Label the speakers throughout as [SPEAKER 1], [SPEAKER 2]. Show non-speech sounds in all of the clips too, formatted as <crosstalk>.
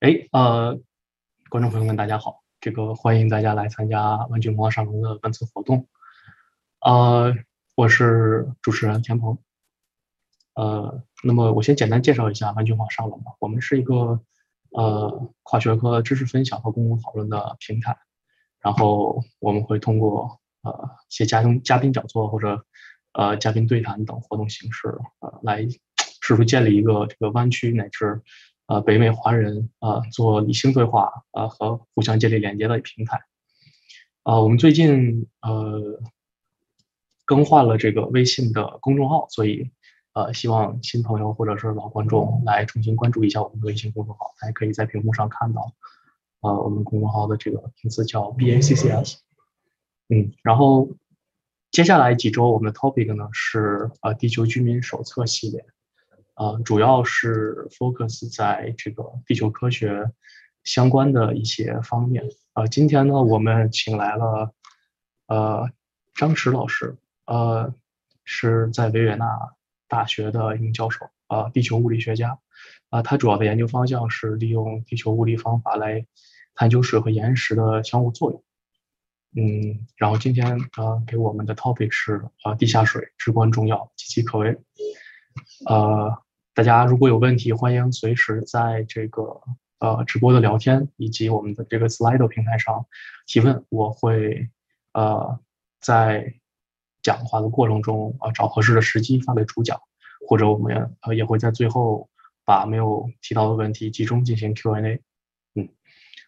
[SPEAKER 1] 哎，呃，观众朋友们，大家好，这个欢迎大家来参加玩具文化沙龙的本次活动。呃，我是主持人田鹏。呃，那么我先简单介绍一下玩具文化沙龙吧。我们是一个呃跨学科知识分享和公共讨论的平台。然后我们会通过呃一些嘉宾嘉宾讲座或者呃嘉宾对谈等活动形式，呃来 <tsk> 试图建立一个这个湾区乃至。呃，北美华人呃做理性对话呃和互相建立连接的平台。啊，我们最近呃更换了这个微信的公众号，所以呃希望新朋友或者是老观众来重新关注一下我们的微信公众号，大家可以在屏幕上看到，呃我们公众号的这个名字叫 BACCS。嗯，然后接下来几周我们的 topic 呢是呃地球居民手册系列。呃，主要是 focus 在这个地球科学相关的一些方面。呃，今天呢，我们请来了呃张弛老师，呃是在维也纳大学的一名教授，呃，地球物理学家。啊，他主要的研究方向是利用地球物理方法来探究水和岩石的相互作用。嗯，然后今天呃给我们的 topic 是呃地下水至关重要，岌岌可危。呃。大家如果有问题，欢迎随时在这个呃直播的聊天以及我们的这个 Slido 平台上提问，我会呃在讲话的过程中啊找合适的时机发给主讲，或者我们呃也会在最后把没有提到的问题集中进行 Q&A。嗯，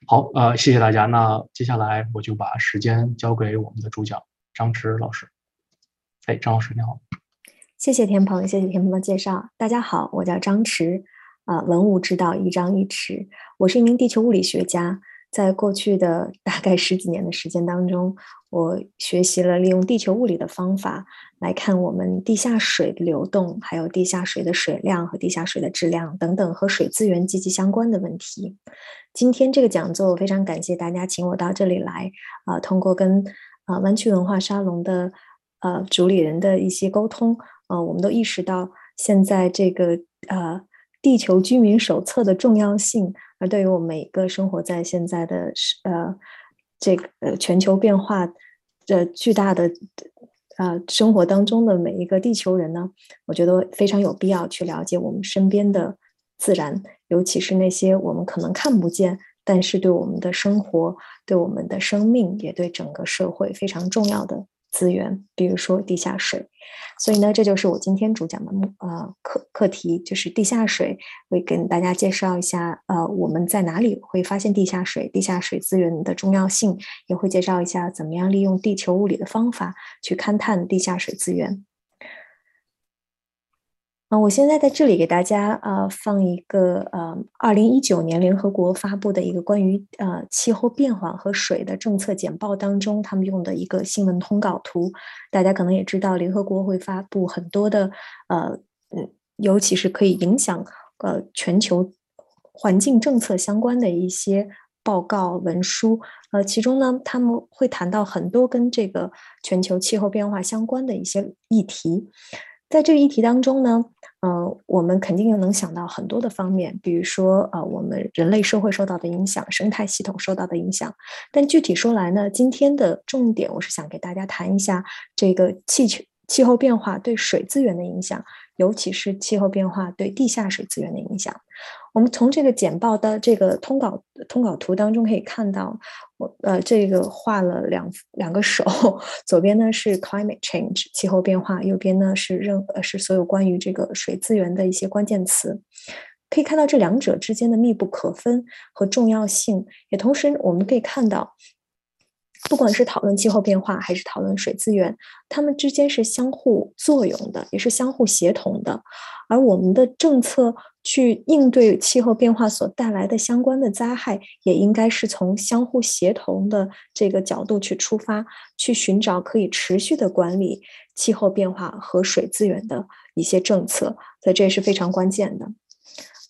[SPEAKER 1] 好，呃，谢谢大家。那接下来我就把时间交给我们的主讲张弛老师。哎，张老师你好。
[SPEAKER 2] 谢谢田鹏，谢谢田鹏的介绍。大家好，我叫张弛，啊，文武之道一张一弛。我是一名地球物理学家，在过去的 <laughs> 大概十几年的时间当中，我学习了利用地球物理的方法来看我们地下水的流动，还有地下水的水量和地下水的质量等等和水资源积极相关的问题。今天这个讲座，我非常感谢大家请我到这里来，啊，通过跟啊湾区文化沙龙的呃主理人的一些沟通。呃，我们都意识到现在这个呃地球居民手册的重要性，而对于我们每个生活在现在的呃这个呃全球变化的巨大的呃生活当中的每一个地球人呢，我觉得非常有必要去了解我们身边的自然，尤其是那些我们可能看不见，但是对我们的生活、对我们的生命，也对整个社会非常重要的。资源，比如说地下水，所以呢，这就是我今天主讲的目呃课课题，就是地下水，会跟大家介绍一下呃我们在哪里会发现地下水，地下水资源的重要性，也会介绍一下怎么样利用地球物理的方法去勘探地下水资源。啊，我现在在这里给大家呃放一个呃，二零一九年联合国发布的一个关于呃气候变化和水的政策简报当中，他们用的一个新闻通稿图。大家可能也知道，联合国会发布很多的呃嗯，尤其是可以影响呃全球环境政策相关的一些报告文书。呃，其中呢，他们会谈到很多跟这个全球气候变化相关的一些议题。在这个议题当中呢，呃，我们肯定又能想到很多的方面，比如说，呃，我们人类社会受到的影响，生态系统受到的影响。但具体说来呢，今天的重点，我是想给大家谈一下这个气球气候变化对水资源的影响，尤其是气候变化对地下水资源的影响。我们从这个简报的这个通稿通稿图当中可以看到，我呃这个画了两两个手，左边呢是 climate change 气候变化，右边呢是任呃是所有关于这个水资源的一些关键词。可以看到这两者之间的密不可分和重要性，也同时我们可以看到。不管是讨论气候变化，还是讨论水资源，它们之间是相互作用的，也是相互协同的。而我们的政策去应对气候变化所带来的相关的灾害，也应该是从相互协同的这个角度去出发，去寻找可以持续的管理气候变化和水资源的一些政策。所以这也是非常关键的。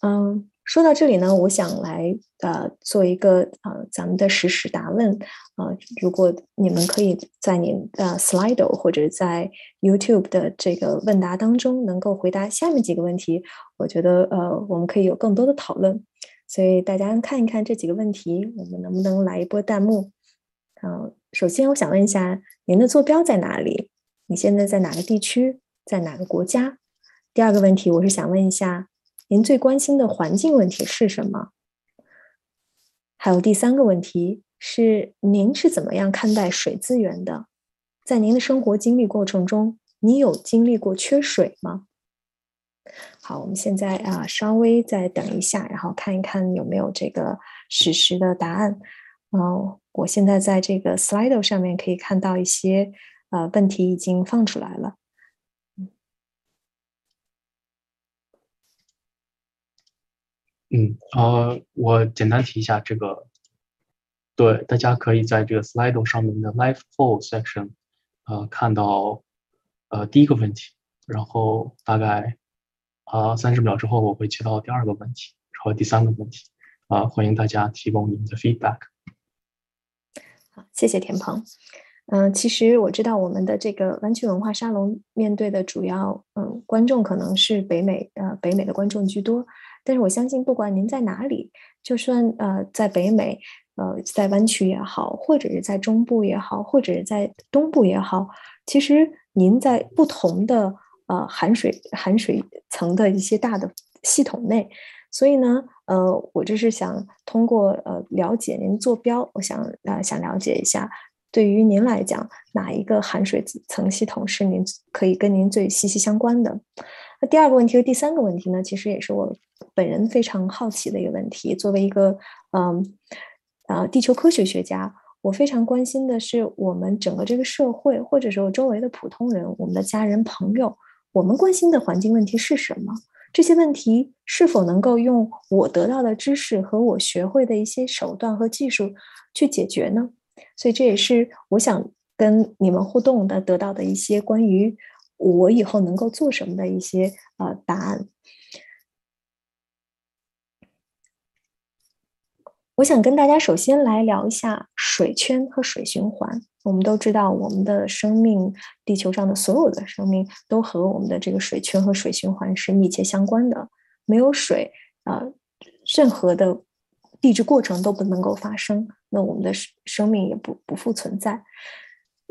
[SPEAKER 2] 嗯。说到这里呢，我想来呃做一个呃咱们的实时答问啊，如果你们可以在您呃 Slido 或者在 YouTube 的这个问答当中能够回答下面几个问题，我觉得呃我们可以有更多的讨论。所以大家看一看这几个问题，我们能不能来一波弹幕？嗯，首先我想问一下，您的坐标在哪里？你现在在哪个地区？在哪个国家？第二个问题，我是想问一下，您最关心的环境问题是什么？还有第三个问题是，您是怎么样看待水资源的？在您的生活经历过程中，你有经历过缺水吗？好，我们现在啊，稍微再等一下，然后看一看有没有这个实时的答案。嗯，我现在在这个 Slido 上面可以看到一些呃问题已经放出来了。
[SPEAKER 1] 嗯，呃，我简单提一下这个，对，大家可以在这个 Slido 上面的 Live Poll section，呃，看到呃第一个问题，然后大概。啊，三十秒之后我会切到第二个问题和第三个问题。啊，欢迎大家提供你们的 feedback。
[SPEAKER 2] 好，谢谢田鹏。嗯，其实我知道我们的这个湾区文化沙龙面对的主要嗯观众可能是北美呃北美的观众居多，但是我相信不管您在哪里，就算呃在北美呃在湾区也好，或者是在中部也好，或者是在东部也好，其实您在不同的。呃，含水含水层的一些大的系统内，所以呢，呃，我就是想通过呃了解您坐标，我想呃想了解一下，对于您来讲，哪一个含水层系统是您可以跟您最息息相关的？那第二个问题和第三个问题呢，其实也是我本人非常好奇的一个问题。作为一个嗯啊地球科学学家，我非常关心的是我们整个这个社会，或者说周围的普通人，我们的家人朋友。我们关心的环境问题是什么？这些问题是否能够用我得到的知识和我学会的一些手段和技术去解决呢？所以这也是我想跟你们互动的得到的一些关于我以后能够做什么的一些呃答案。我想跟大家首先来聊一下水圈和水循环。我们都知道，我们的生命，地球上的所有的生命都和我们的这个水圈和水循环是密切相关的。没有水，啊，任何的地质过程都不能够发生，那我们的生生命也不不复存在。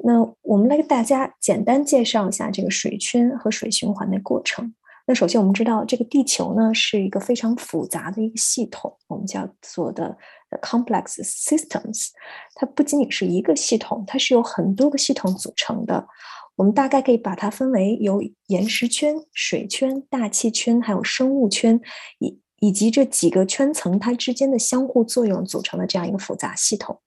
[SPEAKER 2] 那我们来给大家简单介绍一下这个水圈和水循环的过程。那首先，我们知道这个地球呢是一个非常复杂的一个系统，我们叫做的 complex systems。它不仅仅是一个系统，它是由很多个系统组成的。我们大概可以把它分为由岩石圈、水圈、大气圈，还有生物圈，以以及这几个圈层它之间的相互作用组成的这样一个复杂系统。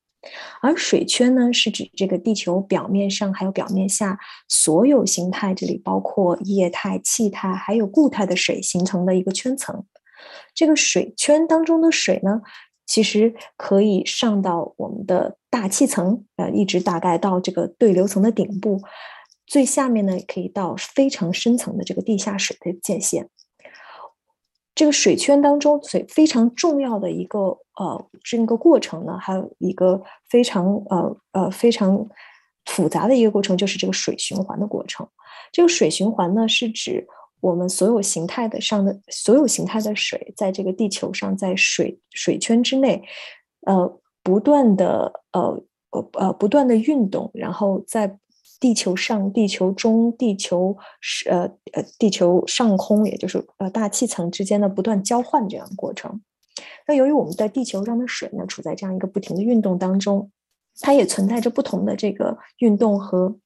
[SPEAKER 2] 而水圈呢，是指这个地球表面上还有表面下所有形态，这里包括液态、气态还有固态的水形成的一个圈层。这个水圈当中的水呢，其实可以上到我们的大气层，呃，一直大概到这个对流层的顶部，最下面呢，可以到非常深层的这个地下水的界限。这个水圈当中最非常重要的一个呃这个过程呢，还有一个非常呃呃非常复杂的一个过程，就是这个水循环的过程。这个水循环呢，是指我们所有形态的上的所有形态的水，在这个地球上，在水水圈之内，呃，不断的呃呃呃不断的运动，然后在。地球上、地球中、地球是呃呃地球上空，也就是呃大气层之间的不断交换这样的过程。那由于我们在地球上的水呢，处在这样一个不停的运动当中，它也存在着不同的这个运动和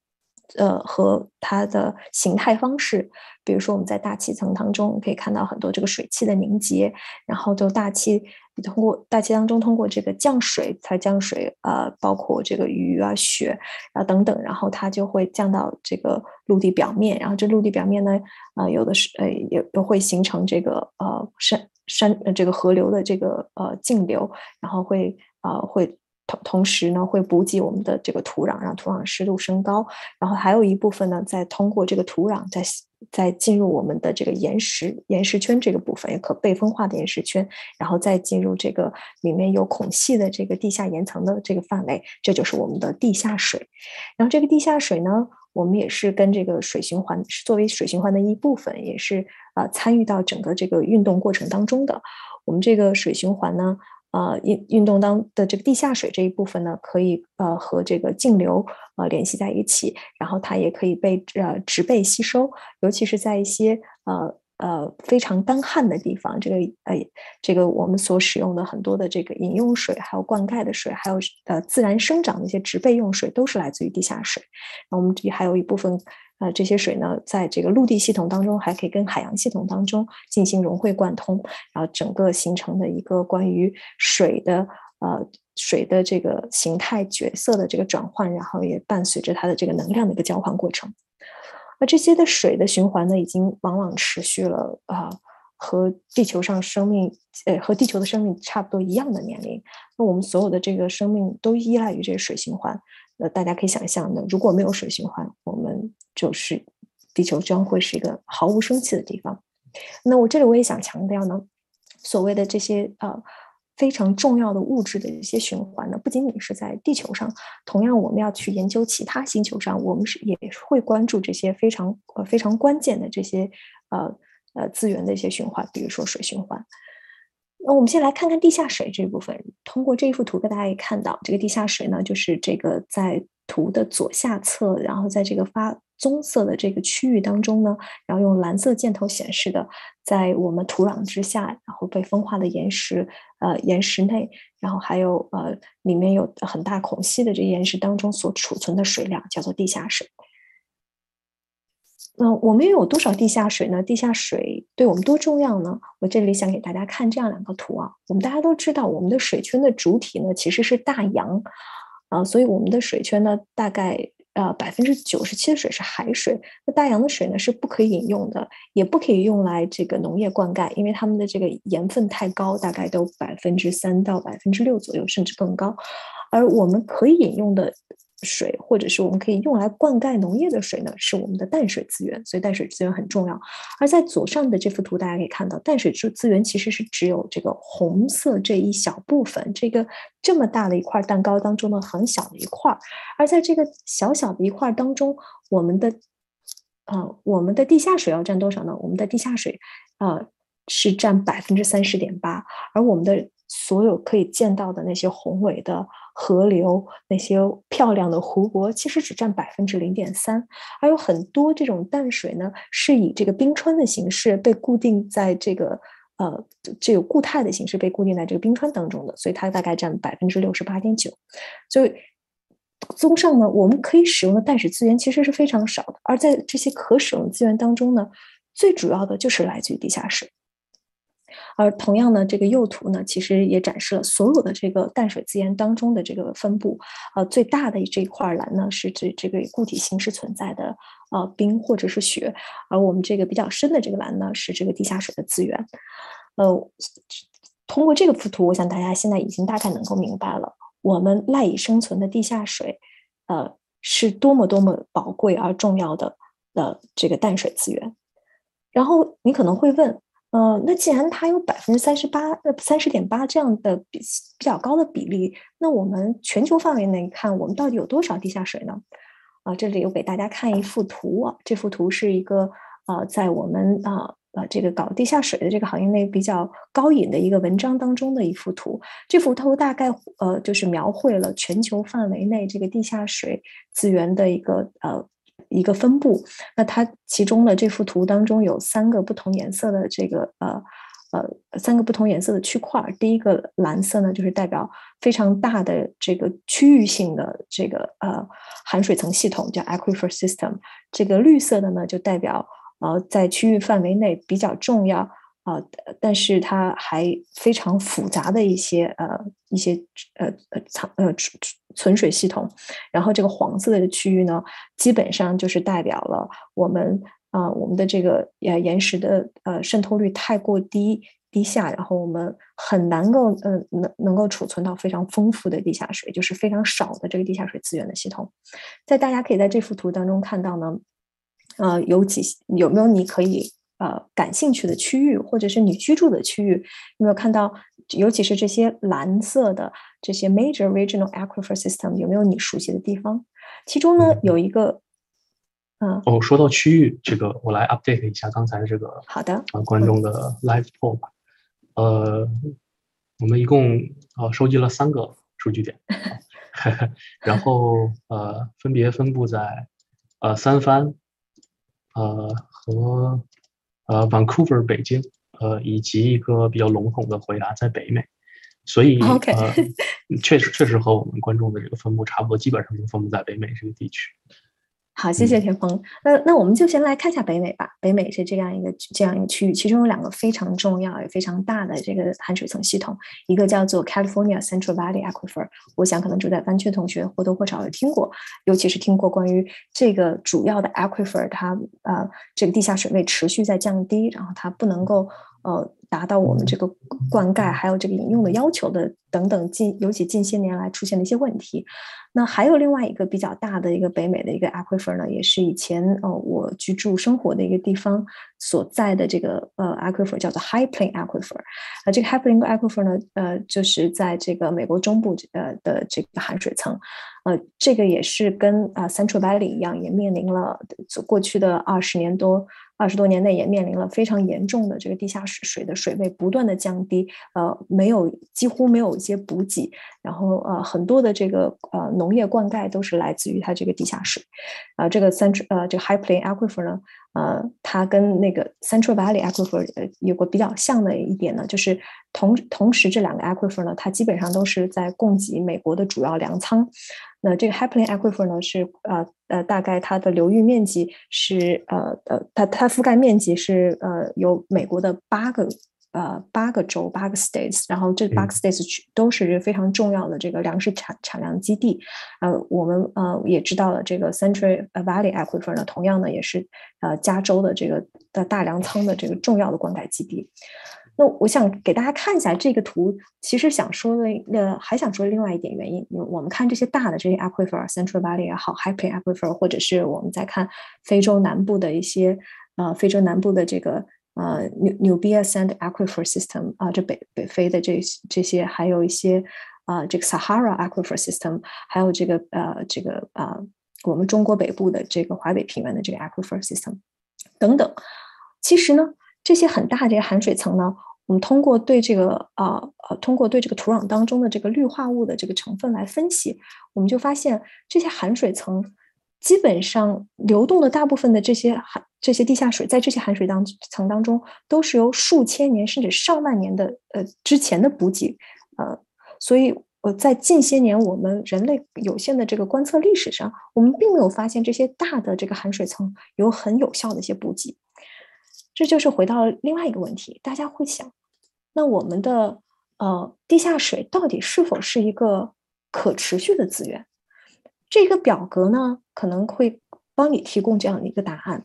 [SPEAKER 2] 呃和它的形态方式。比如说我们在大气层当中可以看到很多这个水汽的凝结，然后就大气。通过大气当中，通过这个降水，它降水，呃，包括这个雨啊、雪啊等等，然后它就会降到这个陆地表面，然后这陆地表面呢，呃，有的是，呃，也又会形成这个呃山山呃这个河流的这个呃径流，然后会呃会。同同时呢，会补给我们的这个土壤，让土壤湿度升高。然后还有一部分呢，再通过这个土壤，再再进入我们的这个岩石岩石圈这个部分，也可被风化的岩石圈，然后再进入这个里面有孔隙的这个地下岩层的这个范围，这就是我们的地下水。然后这个地下水呢，我们也是跟这个水循环作为水循环的一部分，也是啊参与到整个这个运动过程当中的。我们这个水循环呢，呃，运运动当的这个地下水这一部分呢，可以呃和这个径流呃联系在一起，然后它也可以被呃植被吸收，尤其是在一些呃。呃，非常干旱的地方，这个呃，这个我们所使用的很多的这个饮用水，还有灌溉的水，还有呃自然生长的一些植被用水，都是来自于地下水。那我们这里还有一部分呃这些水呢，在这个陆地系统当中，还可以跟海洋系统当中进行融会贯通，然后整个形成的一个关于水的呃水的这个形态角色的这个转换，然后也伴随着它的这个能量的一个交换过程。这些的水的循环呢，已经往往持续了啊，和地球上生命，呃，和地球的生命差不多一样的年龄。那我们所有的这个生命都依赖于这个水循环。那，大家可以想象的，如果没有水循环，我们就是地球将会是一个毫无生气的地方。那我这里我也想强调呢，所谓的这些呃。非常重要的物质的一些循环呢，不仅仅是在地球上，同样我们要去研究其他星球上，我们是也会关注这些非常呃非常关键的这些呃呃资源的一些循环，比如说水循环。那我们先来看看地下水这部分。通过这一幅图，大家也看到，这个地下水呢，就是这个在图的左下侧，然后在这个发。棕色的这个区域当中呢，然后用蓝色箭头显示的，在我们土壤之下，然后被风化的岩石，呃，岩石内，然后还有呃，里面有很大孔隙的这岩石当中所储存的水量，叫做地下水。那我们又有多少地下水呢？地下水对我们多重要呢？我这里想给大家看这样两个图啊。我们大家都知道，我们的水圈的主体呢其实是大洋，啊，所以我们的水圈呢大概。呃，百分之九十七的水是海水，那大洋的水呢是不可以饮用的，也不可以用来这个农业灌溉，因为它们的这个盐分太高，大概都百分之三到百分之六左右，甚至更高，而我们可以饮用的。水，或者是我们可以用来灌溉农业的水呢，是我们的淡水资源，所以淡水资源很重要。而在左上的这幅图，大家可以看到，淡水资源其实是只有这个红色这一小部分，这个这么大的一块蛋糕当中的很小的一块。而在这个小小的一块当中，我们的，呃，我们的地下水要占多少呢？我们的地下水，呃，是占百分之三十点八，而我们的所有可以见到的那些宏伟的。河流那些漂亮的湖泊，其实只占百分之零点三，而有很多这种淡水呢，是以这个冰川的形式被固定在这个呃，这个固态的形式被固定在这个冰川当中的，所以它大概占百分之六十八点九。所以，综上呢，我们可以使用的淡水资源其实是非常少的，而在这些可使用资源当中呢，最主要的就是来自于地下水。而同样呢，这个右图呢，其实也展示了所有的这个淡水资源当中的这个分布。呃，最大的这一块蓝呢，是指这个固体形式存在的呃冰或者是雪，而我们这个比较深的这个蓝呢，是这个地下水的资源。呃，通过这个幅图，我想大家现在已经大概能够明白了，我们赖以生存的地下水，呃，是多么多么宝贵而重要的呃这个淡水资源。然后你可能会问。呃，那既然它有百分之三十八、呃三十点八这样的比比较高的比例，那我们全球范围内看，我们到底有多少地下水呢？啊，这里有给大家看一幅图啊，这幅图是一个呃，在我们啊呃这个搞地下水的这个行业内比较高引的一个文章当中的一幅图。这幅图大概呃就是描绘了全球范围内这个地下水资源的一个呃。一个分布，那它其中的这幅图当中有三个不同颜色的这个呃呃三个不同颜色的区块。第一个蓝色呢，就是代表非常大的这个区域性的这个呃含水层系统，叫 aquifer system。这个绿色的呢，就代表呃在区域范围内比较重要。啊，但是它还非常复杂的一些呃一些呃呃藏呃存存水系统，然后这个黄色的区域呢，基本上就是代表了我们啊我们的这个呃岩石的呃渗透率太过低低下，然后我们很难够呃能能够储存到非常丰富的地下水，就是非常少的这个地下水资源的系统。在大家可以在这幅图当中看到呢，呃有几有没有你可以。呃，感兴趣的区域，或者是你居住的区域，有没有看到？尤其是这些蓝色的这些 major regional aquifer system，有没有你熟悉的地方？其中呢，有一个，嗯，
[SPEAKER 1] 哦，说到区域，这个我来 update 一下刚才这个
[SPEAKER 2] 好的
[SPEAKER 1] 啊观众的 live poll 吧。呃，我们一共呃收集了三个数据点，<laughs> 然后呃分别分布在呃三藩，呃和呃 Vancouver 北京，呃以及一个比较笼统的回答在北美。所以呃，确实确实和我们观众的这个分布差不多，基本上都分布在北美这个地区。
[SPEAKER 2] 好，谢谢田鹏。那那我们就先来看一下北美吧。北美是这样一个这样一个区域，其中有两个非常重要也非常大的这个含水层系统，一个叫做 California Central Valley Aquifer。我想可能住在湾区的同学或多或少有听过，尤其是听过关于这个主要的 aquifer，它呃这个地下水位持续在降低，然后它不能够呃。达到我们这个灌溉还有这个饮用的要求的等等近，尤其近些年来出现的一些问题。那还有另外一个比较大的一个北美的一个 aquifer 呢，也是以前呃我居住生活的一个地方所在的这个呃 aquifer 叫做 High Plain Aquifer。呃，这个 High Plain Aquifer 呢，呃，就是在这个美国中部呃的这个含水层。呃，这个也是跟啊 Central Valley 一样，也面临了过去的二十年多。二十多年内也面临了非常严重的这个地下水水的水位不断的降低，呃，没有几乎没有一些补给，然后呃很多的这个呃农业灌溉都是来自于它这个地下水，啊，这个三支呃这个 High Plain Aquifer 呢，呃，它跟那个 Central Valley Aquifer 有个比较像的一点呢，就是同同时这两个 aquifer 呢，它基本上都是在供给美国的主要粮仓。那这个 High Plain Aquifer 呢，是呃呃，大概它的流域面积是呃呃，它它覆盖面积是呃有美国的八个呃八个州八个 states，然后这八个 states 都是非常重要的这个粮食产产量基地。呃，我们呃也知道了这个 Central Valley Aquifer 呢，同样呢也是呃加州的这个的大粮仓的这个重要的灌溉基地。那我想给大家看一下这个图，其实想说的，呃，还想说另外一点原因。我们看这些大的这些 aquifer，Central Valley 也好 Plain Aquifer，或者是我们在看非洲南部的一些，呃，非洲南部的这个呃 Nubia Sand Aquifer System 啊，这北北非的这这些，还有一些啊，这个 Sahara Aquifer System，还有这个呃这个啊，我们中国北部的这个华北平原的这个 Aquifer System 等等，其实呢。这些很大的这个含水层呢，我们通过对这个啊呃，通过对这个土壤当中的这个氯化物的这个成分来分析，我们就发现这些含水层基本上流动的大部分的这些含这些地下水，在这些含水当层当中，都是由数千年甚至上万年的呃之前的补给呃，所以呃在近些年我们人类有限的这个观测历史上，我们并没有发现这些大的这个含水层有很有效的一些补给。这就是回到另外一个问题，大家会想，那我们的呃地下水到底是否是一个可持续的资源？这个表格呢可能会帮你提供这样的一个答案。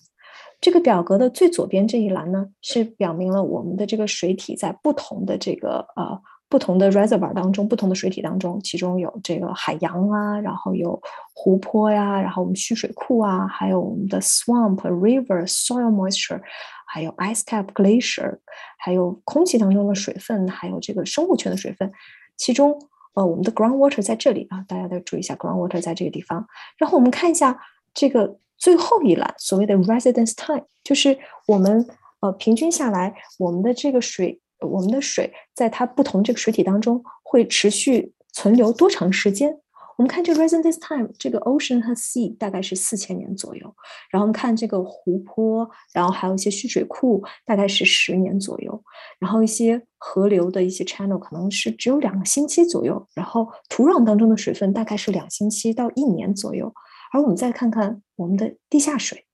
[SPEAKER 2] 这个表格的最左边这一栏呢，是表明了我们的这个水体在不同的这个呃。不同的 reservoir 当中，不同的水体当中，其中有这个海洋啊，然后有湖泊呀，然后我们蓄水库啊，还有我们的 swamp、river、soil moisture，还有 ice cap、glacier，还有空气当中的水分，还有这个生物圈的水分。其中，呃，我们的 groundwater 在这里啊，大家都注意一下，groundwater 在这个地方。然后我们看一下这个最后一栏，所谓的 residence time，就是我们呃平均下来，我们的这个水。我们的水在它不同这个水体当中会持续存留多长时间？我们看这个 residence time，这个 ocean 和 sea 大概是四千年左右。然后我们看这个湖泊，然后还有一些蓄水库，大概是十年左右。然后一些河流的一些 channel 可能是只有两个星期左右。然后土壤当中的水分大概是两星期到一年左右。而我们再看看我们的地下水，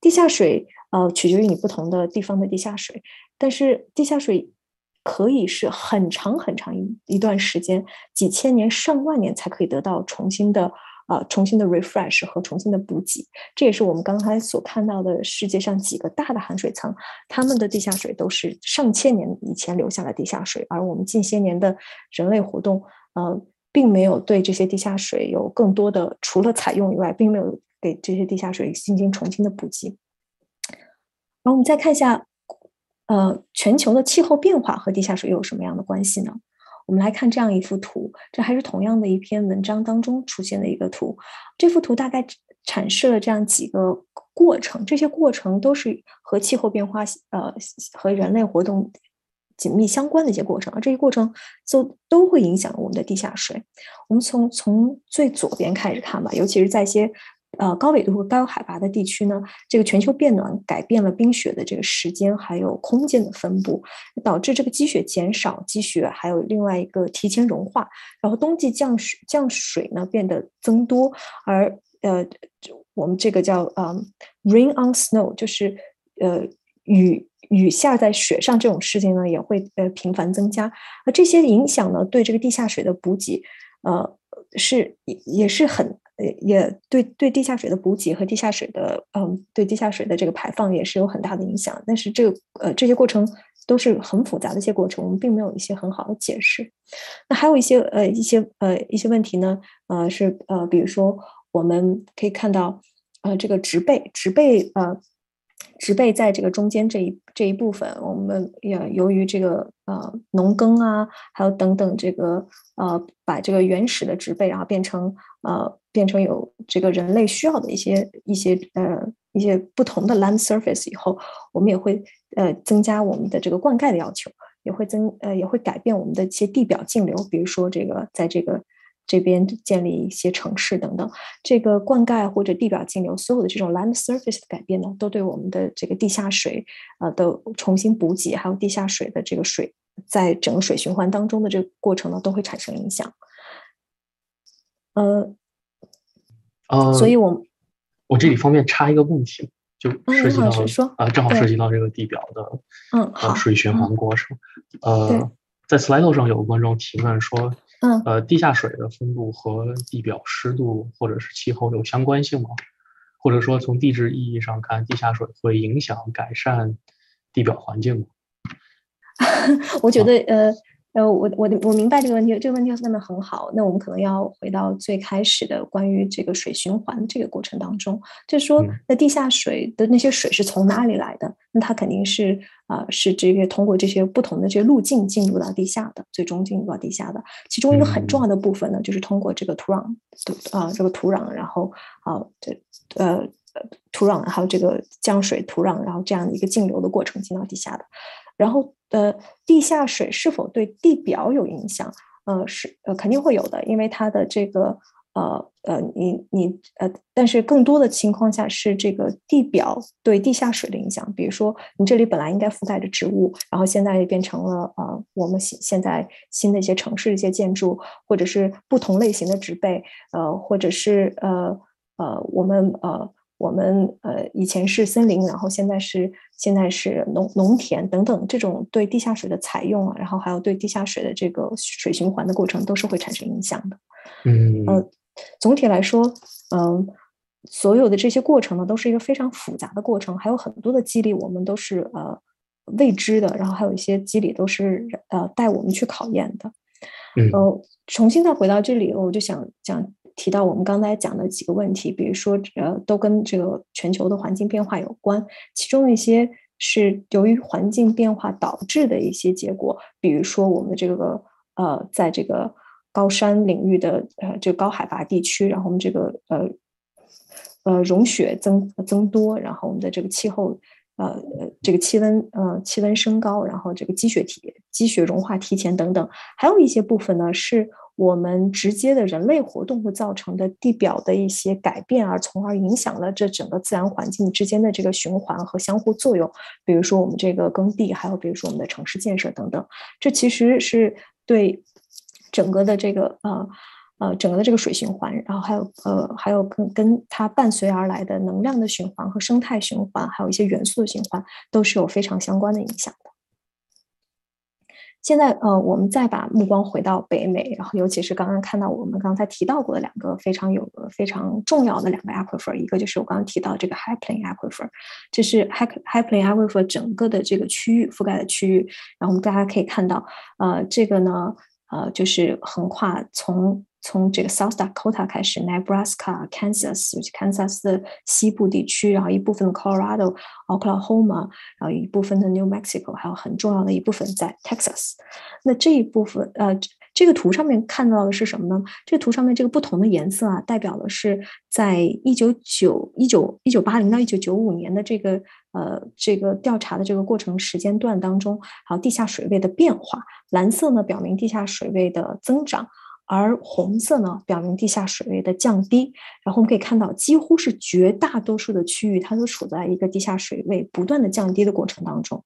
[SPEAKER 2] 地下水呃取决于你不同的地方的地下水。但是地下水可以是很长很长一一段时间，几千年、上万年才可以得到重新的啊，重新的 refresh 和重新的补给。这也是我们刚才所看到的世界上几个大的含水层，它们的地下水都是上千年以前留下的地下水，而我们近些年的人类活动，呃，并没有对这些地下水有更多的除了采用以外，并没有给这些地下水进行重新的补给。然后我们再看一下。呃，全球的气候变化和地下水有什么样的关系呢？我们来看这样一幅图，这还是同样的一篇文章当中出现的一个图。这幅图大概阐释了这样几个过程，这些过程都是和气候变化呃和人类活动紧密相关的一些过程，而这些过程就都会影响我们的地下水。我们从从最左边开始看吧，尤其是在一些呃高纬度和高海拔的地区呢，这个全球变暖改变了冰雪的这个时间还有空间的分布，导致这个积雪减少，积雪还有另外一个提前融化，然后冬季降水降水呢变得增多，而呃我们这个叫呃 rain on snow，就是呃雨。雨下在雪上这种事情呢，也会呃频繁增加。而这些影响呢，对这个地下水的补给，呃，是也也是很也对对地下水的补给和地下水的嗯对地下水的这个排放也是有很大的影响。但是这个呃这些过程都是很复杂的一些过程，我们并没有一些很好的解释。那还有一些呃一些呃一些问题呢，呃是呃比如说我们可以看到呃这个植被植被呃。植被在这个中间这一这一部分，我们也由于这个呃农耕啊，还有等等这个呃把这个原始的植被，然后变成呃变成有这个人类需要的一些一些呃一些不同的 land surface 以后，我们也会呃增加我们的这个灌溉的要求，也会增呃也会改变我们的一些地表径流，比如说这个在这个。这边建立一些城市等等，这个灌溉或者地表径流，所有的这种 land surface 的改变呢，都对我们的这个地下水呃的重新补给，还有地下水的这个水在整个水循环当中的这个过程呢，都会产生影响。呃，
[SPEAKER 1] 呃，
[SPEAKER 2] 所以我
[SPEAKER 1] 我这里方便插一个问题，就涉及
[SPEAKER 2] 到
[SPEAKER 1] 啊，正好涉及到这个地表的
[SPEAKER 2] 嗯好
[SPEAKER 1] 水循环过程。呃，在 slide 上有个观众提问说。
[SPEAKER 2] 嗯，
[SPEAKER 1] 呃，地下水的分布和地表湿度或者是气候有相关性吗？或者说从地质意义上看，地下水会影响改善地表环境吗？<laughs>
[SPEAKER 2] 我觉得，呃。呃，我我我明白这个问题，这个问题问的很好。那我们可能要回到最开始的关于这个水循环这个过程当中，就是说，那地下水的那些水是从哪里来的？那它肯定是啊，是这个通过这些不同的这些路径进入到地下的，最终进入到地下的。其中一个很重要的部分呢，就是通过这个土壤土啊，这个土壤，然后啊，这呃土壤还有这个降水土壤，然后这样的一个径流的过程进到地下的。然后，呃，地下水是否对地表有影响？呃，是，呃，肯定会有的，因为它的这个，呃，呃，你你，呃，但是更多的情况下是这个地表对地下水的影响。比如说，你这里本来应该覆盖着植物，然后现在变成了，呃，我们现现在新的一些城市一些建筑，或者是不同类型的植被，呃，或者是，呃，呃，我们，呃。我们呃以前是森林，然后现在是现在是农农田等等，这种对地下水的采用啊，然后还有对地下水的这个水循环的过程，都是会产生影响的。
[SPEAKER 1] 嗯，
[SPEAKER 2] 呃，总体来说，嗯，所有的这些过程呢，都是一个非常复杂的过程，还有很多的机理我们都是呃未知的，然后还有一些机理都是呃带我们去考验的。
[SPEAKER 1] 嗯，
[SPEAKER 2] 呃，重新再回到这里，我就想讲。提到我们刚才讲的几个问题，比如说，呃，都跟这个全球的环境变化有关。其中一些是由于环境变化导致的一些结果，比如说我们这个呃，在这个高山领域的呃，这个高海拔地区，然后我们这个呃呃融雪增增多，然后我们的这个气候呃这个气温呃气温升高，然后这个积雪提积雪融化提前等等，还有一些部分呢是。我们直接的人类活动会造成的地表的一些改变，而从而影响了这整个自然环境之间的这个循环和相互作用。比如说我们这个耕地，还有比如说我们的城市建设等等，这其实是对整个的这个呃呃整个的这个水循环，然后还有呃还有跟跟它伴随而来的能量的循环和生态循环，还有一些元素的循环，都是有非常相关的影响的。现在，呃，我们再把目光回到北美，然后尤其是刚刚看到我们刚才提到过的两个非常有非常重要的两个 aquifer，一个就是我刚刚提到这个 High Plain Aquifer，这是 High High Plain Aquifer 整个的这个区域覆盖的区域，然后我们大家可以看到，呃，这个呢，呃，就是横跨从。从这个 South Dakota 开始，Nebraska、Kansas，尤其 Kansas 的西部地区，然后一部分的 Colorado、Oklahoma，然后一部分的 New Mexico，还有很重要的一部分在 Texas。那这一部分，呃，这个图上面看到的是什么呢？这个图上面这个不同的颜色啊，代表的是在一九九一九一九八零到一九九五年的这个呃这个调查的这个过程时间段当中，还有地下水位的变化。蓝色呢表明地下水位的增长，而红色呢表明地下水位的降低。然后我们可以看到，几乎是绝大多数的区域，它都处在一个地下水位不断的降低的过程当中。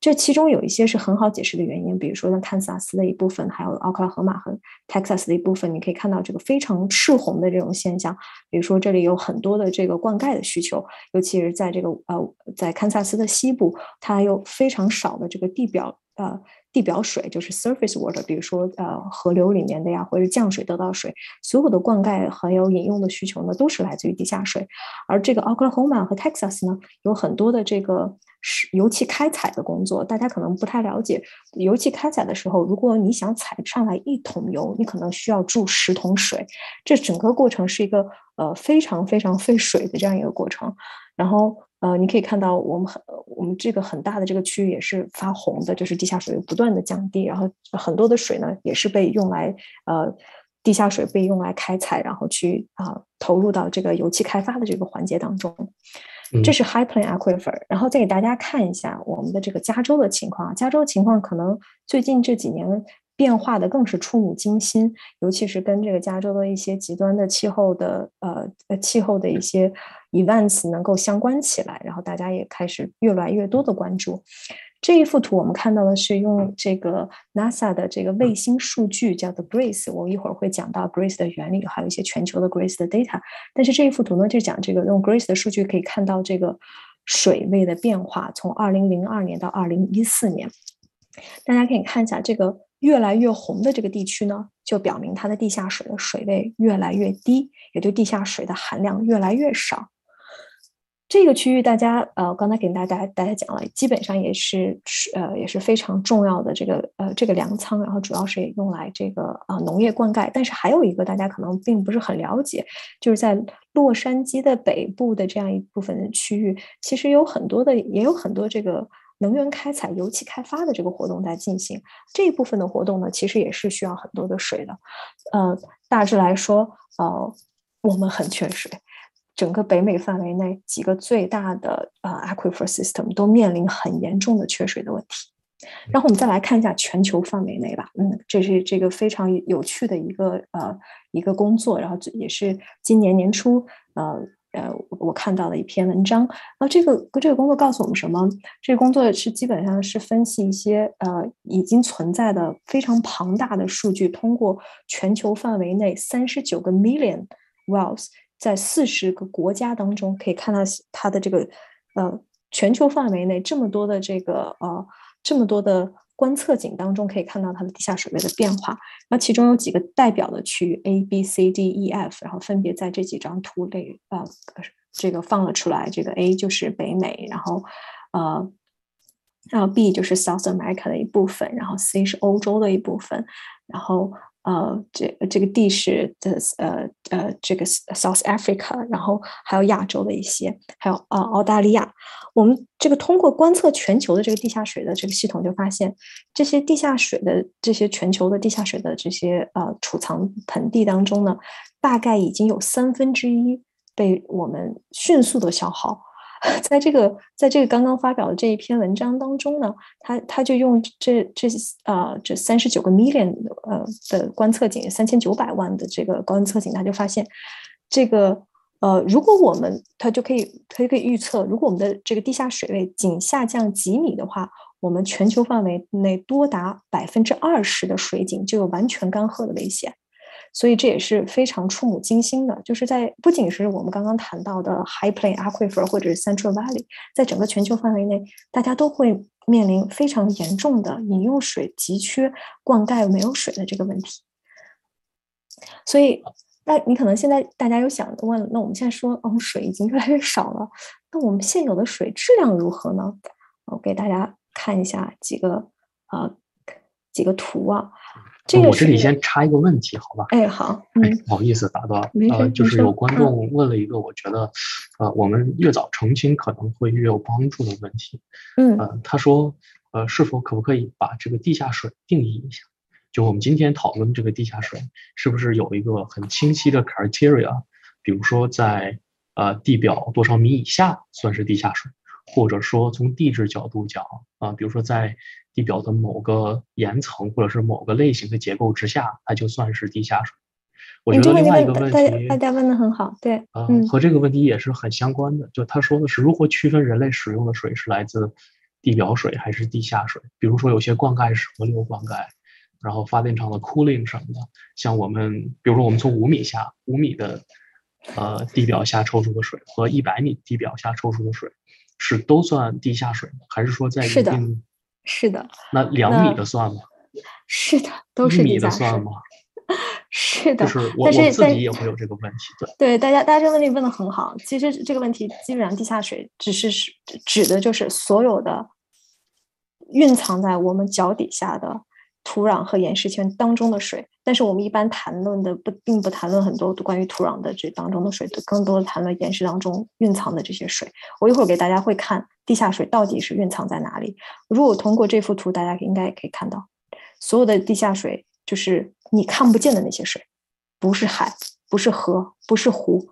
[SPEAKER 2] 这其中有一些是很好解释的原因，比如说像堪萨斯的一部分，还有奥克拉荷马和 Texas 的一部分，你可以看到这个非常赤红的这种现象。比如说这里有很多的这个灌溉的需求，尤其是在这个呃在堪萨斯的西部，它有非常少的这个地表呃地表水，就是 surface water，比如说呃河流里面的呀，或者降水得到水，所有的灌溉还有饮用的需求呢，都是来自于地下水。而这个 Oklahoma 和 Texas 呢，有很多的这个。是油气开采的工作，大家可能不太了解。油气开采的时候，如果你想采上来一桶油，你可能需要注十桶水，这整个过程是一个呃非常非常费水的这样一个过程。然后呃，你可以看到我们很我们这个很大的这个区域也是发红的，就是地下水不断的降低，然后很多的水呢也是被用来呃地下水被用来开采，然后去啊投入到这个油气开发的这个环节当中。这是 High Plain Aquifer，然后再给大家看一下我们的这个加州的情况。加州的情况可能最近这几年变化的更是触目惊心，尤其是跟这个加州的一些极端的气候的呃呃气候的一些 events 能够相关起来，然后大家也开始越来越多的关注。这一幅图我们看到的是用这个 NASA 的这个卫星数据，叫做 GRACE。我一会儿会讲到 GRACE 的原理，还有一些全球的 GRACE 的 data。但是这一幅图呢，就讲这个用 GRACE 的数据可以看到这个水位的变化，从2002年到2014年。大家可以看一下这个越来越红的这个地区呢，就表明它的地下水的水位越来越低，也就地下水的含量越来越少。这个区域，大家呃，刚才给大家大家讲了，基本上也是是呃也是非常重要的这个呃这个粮仓，然后主要是用来这个啊农业灌溉。但是还有一个大家可能并不是很了解，就是在洛杉矶的北部的这样一部分的区域，其实有很多的也有很多这个能源开采、油气开发的这个活动在进行。这一部分的活动呢，其实也是需要很多的水的。呃，大致来说，呃，我们很缺水。整个北美范围内几个最大的呃 aquifer system 都面临很严重的缺水的问题。然后我们再来看一下全球范围内吧，嗯，这是这个非常有趣的一个呃一个工作，然后也是今年年初呃呃我看到的一篇文章。那这个这个工作告诉我们什么？这个工作是基本上是分析一些呃已经存在的非常庞大的数据，通过全球范围内三十九个 million wells。在四十个国家当中，可以看到它的这个呃全球范围内这么多的这个呃这么多的观测井当中，可以看到它的地下水位的变化。那其中有几个代表的区域 A、B、C、D、E、F，然后分别在这几张图里呃这个放了出来。这个 A 就是北美，然后呃然后 B 就是 South America 的一部分，然后 C 是欧洲的一部分，然后。呃，这这个地是的，呃呃，这个 South Africa，然后还有亚洲的一些，还有啊澳大利亚。我们这个通过观测全球的这个地下水的这个系统，就发现这些地下水的这些全球的地下水的这些呃储藏盆地当中呢，大概已经有三分之一被我们迅速的消耗。在这个，在这个刚刚发表的这一篇文章当中呢，他他就用这这啊这三十九个 million 呃的观测井，三千九百万的这个观测井，他就发现，这个呃，如果我们他就可以他就可以预测，如果我们的这个地下水位仅下降几米的话，我们全球范围内多达百分之二十的水井就有完全干涸的危险。所以这也是非常触目惊心的，就是在不仅是我们刚刚谈到的 High Plain Aquifer 或者是 Central Valley，在整个全球范围内，大家都会面临非常严重的饮用水急缺、灌溉没有水的这个问题。所以，那你可能现在大家有想问，那我们现在说，哦，水已经越来越少了，那我们现有的水质量如何呢？我给大家看一下几个呃几个图啊。
[SPEAKER 1] 我这里先插一个问题，好吧？
[SPEAKER 2] 哎，好，
[SPEAKER 1] 嗯，不好意思打断，呃，就是有观众问了一个，我觉得，呃，我们越早澄清可能会越有帮助的问题。
[SPEAKER 2] 嗯，
[SPEAKER 1] 呃，他说，呃，是否可不可以把这个地下水定义一下？就我们今天讨论这个地下水，是不是有一个很清晰的 criteria？比如说在呃地表多少米以下算是地下水，或者说从地质角度讲啊，比如说在地表的某个岩层或者是某个类型的结构之下，它就算是地下水。我觉得另外一个问题，
[SPEAKER 2] 大家问的很好，对，
[SPEAKER 1] 嗯，和这个问题也是很相关的。就他说的是如何区分人类使用的水是来自地表水还是地下水？比如说有些灌溉是河流灌溉。然后发电厂的 cooling 什么的，像我们，比如说我们从五米下五米的，呃地表下抽出的水和一百米地表下抽出的水，是都算地下水吗？还是说在一定？
[SPEAKER 2] 是的。
[SPEAKER 1] 那两米的算吗？
[SPEAKER 2] 是的，都是
[SPEAKER 1] 米的算吗？<laughs>
[SPEAKER 2] 是的。
[SPEAKER 1] 就是我我自己也会有这个问题，对。
[SPEAKER 2] 对，大家大家这个问题问的很好。其实这个问题基本上地下水只是指的就是所有的蕴藏在我们脚底下的。土壤和岩石圈当中的水，但是我们一般谈论的不，并不谈论很多关于土壤的这当中的水，更多的谈论岩石当中蕴藏的这些水。我一会儿给大家会看地下水到底是蕴藏在哪里。如果通过这幅图，大家应该也可以看到，所有的地下水就是你看不见的那些水，不是海，不是河，不是湖，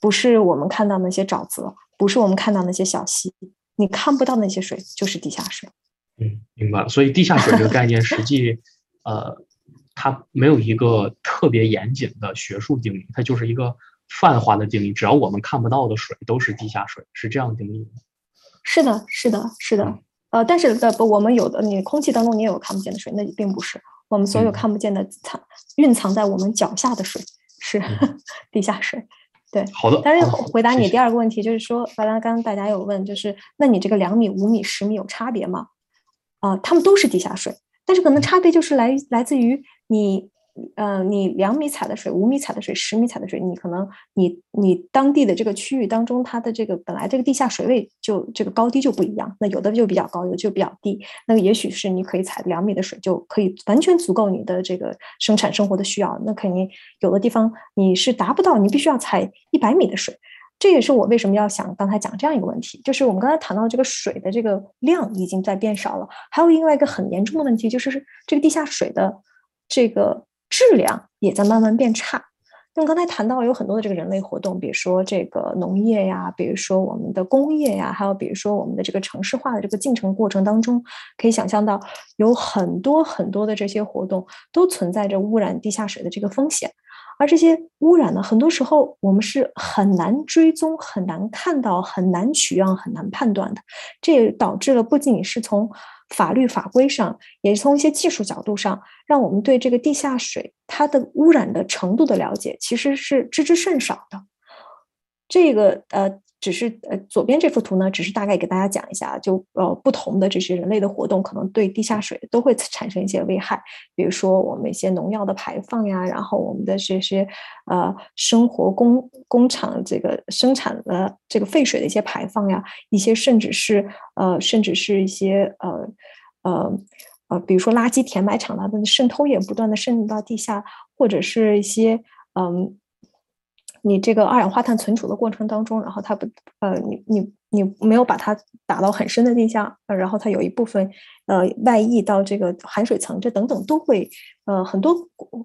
[SPEAKER 2] 不是我们看到那些沼泽，不是我们看到那些小溪，你看不到那些水就是地下水。
[SPEAKER 1] 嗯，明白了。所以地下水这个概念，实际，呃，它没有一个特别严谨的学术定义，它就是一个泛化的定义。只要我们看不到的水，都是地下水，是这样定义的。
[SPEAKER 2] 是的，是的，是的。呃，但是呃不，我们有的你空气当中你也有看不见的水，那并不是。我们所有看不见的藏蕴藏在我们脚下的水是 <laughs> 地下水。对，
[SPEAKER 1] 好的。
[SPEAKER 2] 但是回答你第二个问题，就是说，刚刚刚大家有问，就是那你这个两米、五米、十米有差别吗？啊，他们都是地下水，但是可能差别就是来来自于你，呃，你两米采的水、五米采的水、十米采的水，你可能你你当地的这个区域当中，它的这个本来这个地下水位就这个高低就不一样，那有的就比较高，有的就比较低。那个也许是你可以采两米的水就可以完全足够你的这个生产生活的需要，那肯定有的地方你是达不到，你必须要采一百米的水。这也是我为什么要想刚才讲这样一个问题，就是我们刚才谈到这个水的这个量已经在变少了，还有另外一个很严重的问题，就是这个地下水的这个质量也在慢慢变差。那么刚才谈到有很多的这个人类活动，比如说这个农业呀，比如说我们的工业呀，还有比如说我们的这个城市化的这个进程过程当中，可以想象到有很多很多的这些活动都存在着污染地下水的这个风险。而这些污染呢，很多时候我们是很难追踪、很难看到、很难取样、很难判断的。这也导致了不仅仅是从法律法规上，也是从一些技术角度上，让我们对这个地下水它的污染的程度的了解，其实是知之甚少的。这个呃。只是呃，左边这幅图呢，只是大概给大家讲一下，就呃不同的这些人类的活动，可能对地下水都会产生一些危害。比如说我们一些农药的排放呀，然后我们的这些呃生活工工厂这个生产的这个废水的一些排放呀，一些甚至是呃甚至是一些呃呃呃，比如说垃圾填埋场它的渗透也不断的渗入到地下，或者是一些嗯。你这个二氧化碳存储的过程当中，然后它不，呃，你你你没有把它打到很深的地下，然后它有一部分，呃，外溢到这个含水层，这等等都会，呃，很多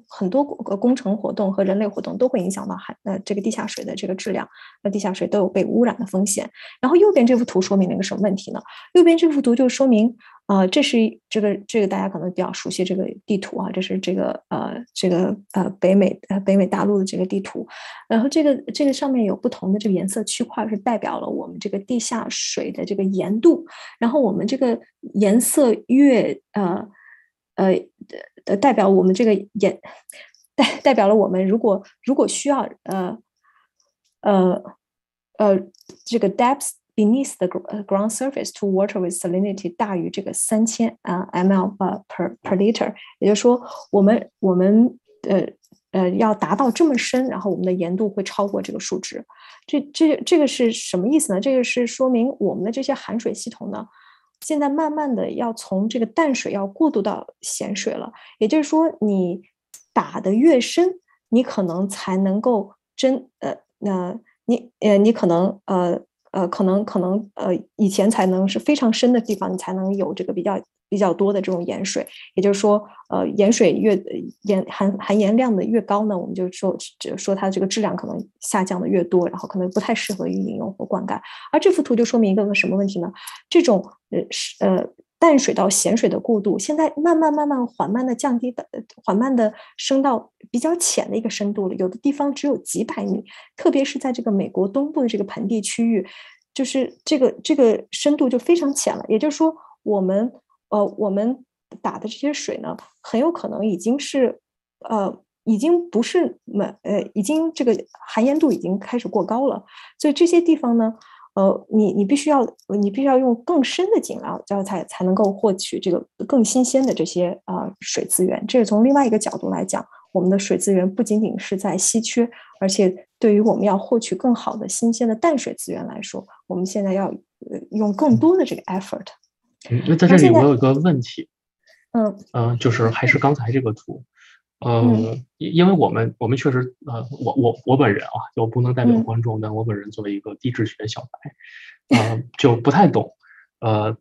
[SPEAKER 2] 很多工程活动和人类活动都会影响到海，呃，这个地下水的这个质量，那地下水都有被污染的风险。然后右边这幅图说明了一个什么问题呢？右边这幅图就说明。啊，这是这个这个大家可能比较熟悉这个地图啊，这是这个呃这个呃北美呃北美大陆的这个地图，然后这个这个上面有不同的这个颜色区块，是代表了我们这个地下水的这个盐度，然后我们这个颜色越呃呃的代表我们这个盐代代表了我们如果如果需要呃呃呃这个 depth。beneath the ground surface to water with salinity 大于这个三千啊 ml 呃 per per liter，也就是说，我们我们呃呃要达到这么深，然后我们的盐度会超过这个数值。这这这个是什么意思呢？这个是说明我们的这些含水系统呢，现在慢慢的要从这个淡水要过渡到咸水了。也就是说，你打的越深，你可能才能够真呃那你呃你可能呃。呃，可能可能呃，以前才能是非常深的地方，你才能有这个比较比较多的这种盐水。也就是说，呃，盐水越盐含含盐量的越高呢，我们就说就说它这个质量可能下降的越多，然后可能不太适合于饮用或灌溉。而这幅图就说明一个什么问题呢？这种呃是呃。淡水到咸水的过渡，现在慢慢慢慢缓慢的降低的，缓慢的升到比较浅的一个深度了。有的地方只有几百米，特别是在这个美国东部的这个盆地区域，就是这个这个深度就非常浅了。也就是说，我们呃我们打的这些水呢，很有可能已经是呃已经不是满呃已经这个含盐度已经开始过高了。所以这些地方呢。呃，你你必须要，你必须要用更深的井啊，这样才才能够获取这个更新鲜的这些啊水资源。这是从另外一个角度来讲，我们的水资源不仅仅是在稀缺，而且对于我们要获取更好的新鲜的淡水资源来说，我们现在要用更多的这个 effort。
[SPEAKER 1] 嗯，那在这里我有一个问题，
[SPEAKER 2] 嗯
[SPEAKER 1] 嗯，就是还是刚才这个图。呃，因为我们我们确实呃，我我我本人啊，就不能代表观众，但我本人作为一个地质学小白，呃，就不太懂。呃，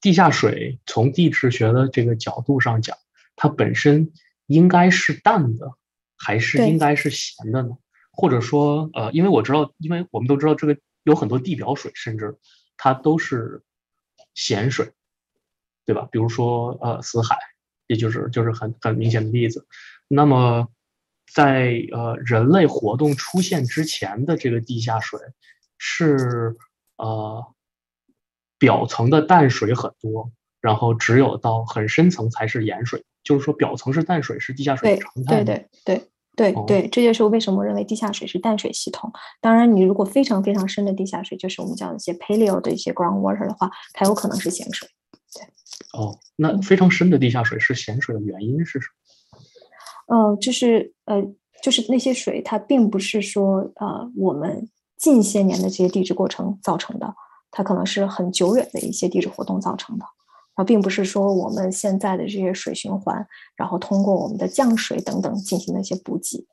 [SPEAKER 1] 地下水从地质学的这个角度上讲，它本身应该是淡的，还是应该是咸的呢？或者说，呃，因为我知道，因为我们都知道这个有很多地表水，甚至它都是咸水，对吧？比如说呃，死海。也就是就是很很明显的例子，那么在呃人类活动出现之前的这个地下水是呃表层的淡水很多，然后只有到很深层才是盐水，就是说表层是淡水是地下水的常
[SPEAKER 2] 态。对对对对对对，这就是为什么认为地下水是淡水系统。当然，你如果非常非常深的地下水，就是我们叫一些 paleo 的一些 groundwater 的话，它有可能是咸水。
[SPEAKER 1] 哦，那非常深的地下水是咸水的原因是什
[SPEAKER 2] 么？呃，就是呃，就是那些水，它并不是说呃我们近些年的这些地质过程造成的，它可能是很久远的一些地质活动造成的，而并不是说我们现在的这些水循环，然后通过我们的降水等等进行的一些补给。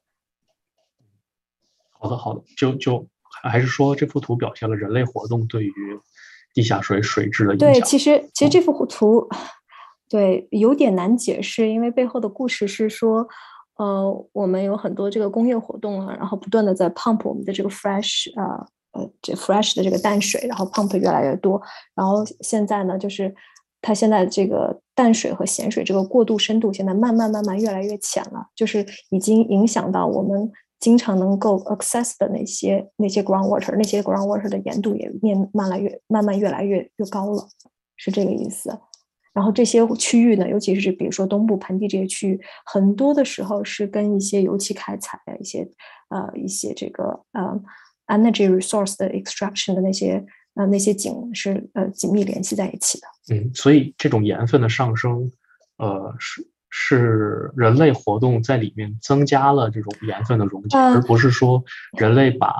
[SPEAKER 1] 好的，好的，就就还是说这幅图表现了人类活动对于。地下水水质的影
[SPEAKER 2] 响。对，其实其实这幅图，对有点难解释，因为背后的故事是说，呃，我们有很多这个工业活动啊，然后不断的在 pump 我们的这个 fresh 啊呃这 fresh 的这个淡水，然后 pump 越来越多，然后现在呢，就是它现在这个淡水和咸水这个过渡深度现在慢慢慢慢越来越浅了，就是已经影响到我们。经常能够 access 的那些那些 groundwater，那些 groundwater 的盐度也面慢来越慢慢越来越越高了，是这个意思。然后这些区域呢，尤其是比如说东部盆地这些区域，很多的时候是跟一些油气开采的一些呃一些这个呃 energy resource 的 extraction 的那些呃那些井是呃紧密联系在一起的。
[SPEAKER 1] 嗯，所以这种盐分的上升，呃是。是人类活动在里面增加了这种盐分的溶解，而不是说人类把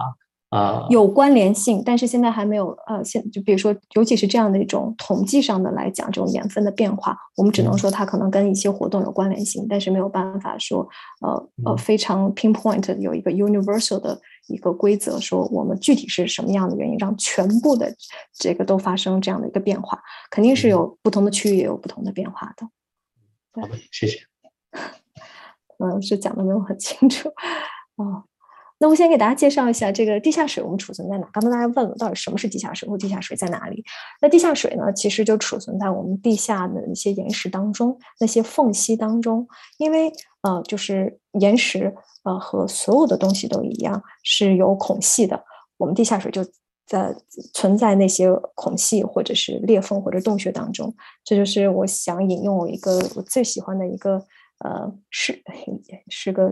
[SPEAKER 1] 呃
[SPEAKER 2] 有关联性，但是现在还没有呃现就比如说，尤其是这样的一种统计上的来讲，这种盐分的变化，我们只能说它可能跟一些活动有关联性，但是没有办法说呃呃非常 pinpoint 有一个 universal 的一个规则，说我们具体是什么样的原因让全部的这个都发生这样的一个变化，肯定是有不同的区域也有不同的变化的。
[SPEAKER 1] 好的，谢谢。<laughs>
[SPEAKER 2] 嗯，是讲的没有很清楚哦。那我先给大家介绍一下这个地下水，我们储存在哪？刚才大家问了，到底什么是地下水，或地下水在哪里？那地下水呢，其实就储存在我们地下的一些岩石当中，那些缝隙当中。因为呃，就是岩石呃和所有的东西都一样，是有孔隙的。我们地下水就。在存在那些孔隙或者是裂缝或者洞穴当中，这就是我想引用我一个我最喜欢的一个呃是是个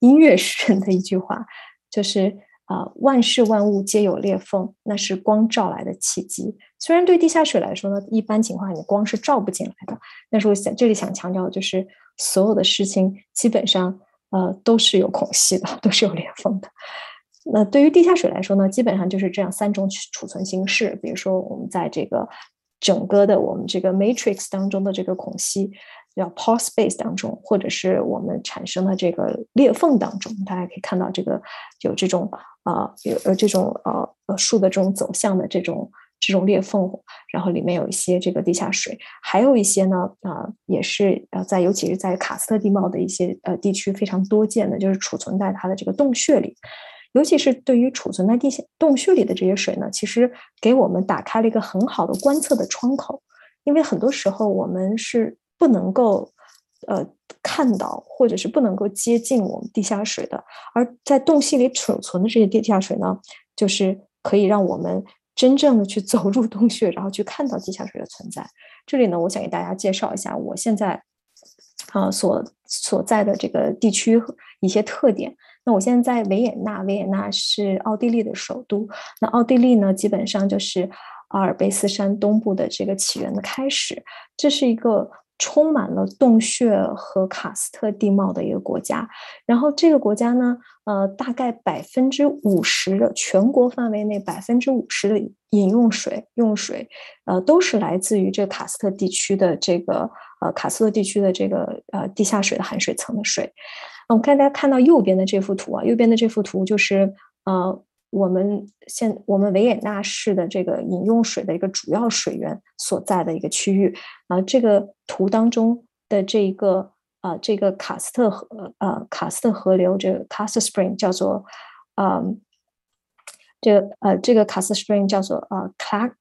[SPEAKER 2] 音乐诗人的一句话，就是啊万事万物皆有裂缝，那是光照来的契机。虽然对地下水来说呢，一般情况下你光是照不进来的，但是我想这里想强调的就是所有的事情基本上呃都是有孔隙的，都是有裂缝的。那对于地下水来说呢，基本上就是这样三种储存形式。比如说，我们在这个整个的我们这个 matrix 当中的这个孔隙，叫 pore space 当中，或者是我们产生的这个裂缝当中，大家可以看到这个有这种啊有呃这种呃呃树的这种走向的这种这种裂缝，然后里面有一些这个地下水，还有一些呢啊也是呃在尤其是在喀斯特地貌的一些呃地区非常多见的，就是储存在它的这个洞穴里。尤其是对于储存在地下洞穴里的这些水呢，其实给我们打开了一个很好的观测的窗口。因为很多时候我们是不能够呃看到，或者是不能够接近我们地下水的。而在洞隙里储存的这些地下水呢，就是可以让我们真正的去 <laughs> 走入洞穴，然后去看到地下水的存在。这里呢，我想给大家介绍一下我现在啊所所在的这个地区一些特点。那我现在在维也纳，维也纳是奥地利的首都。那奥地利呢，基本上就是阿尔卑斯山东部的这个起源的开始。这是一个充满了洞穴和喀斯特地貌的一个国家。然后这个国家呢，呃，大概百分之五十的全国范围内百分之五十的饮用水用水，呃，都是来自于这个喀斯特地区的这个呃喀斯特地区的这个呃地下水的含水层的水。我们看大家看到右边的这幅图啊，右边的这幅图就是呃，我们现我们维也纳市的这个饮用水的一个主要水源所在的一个区域啊。这个图当中的这一个啊，这个喀斯特河呃，喀斯特河流这个 c a s t Spring 叫做啊，这个呃，这个 c a s t Spring 叫做呃 Cla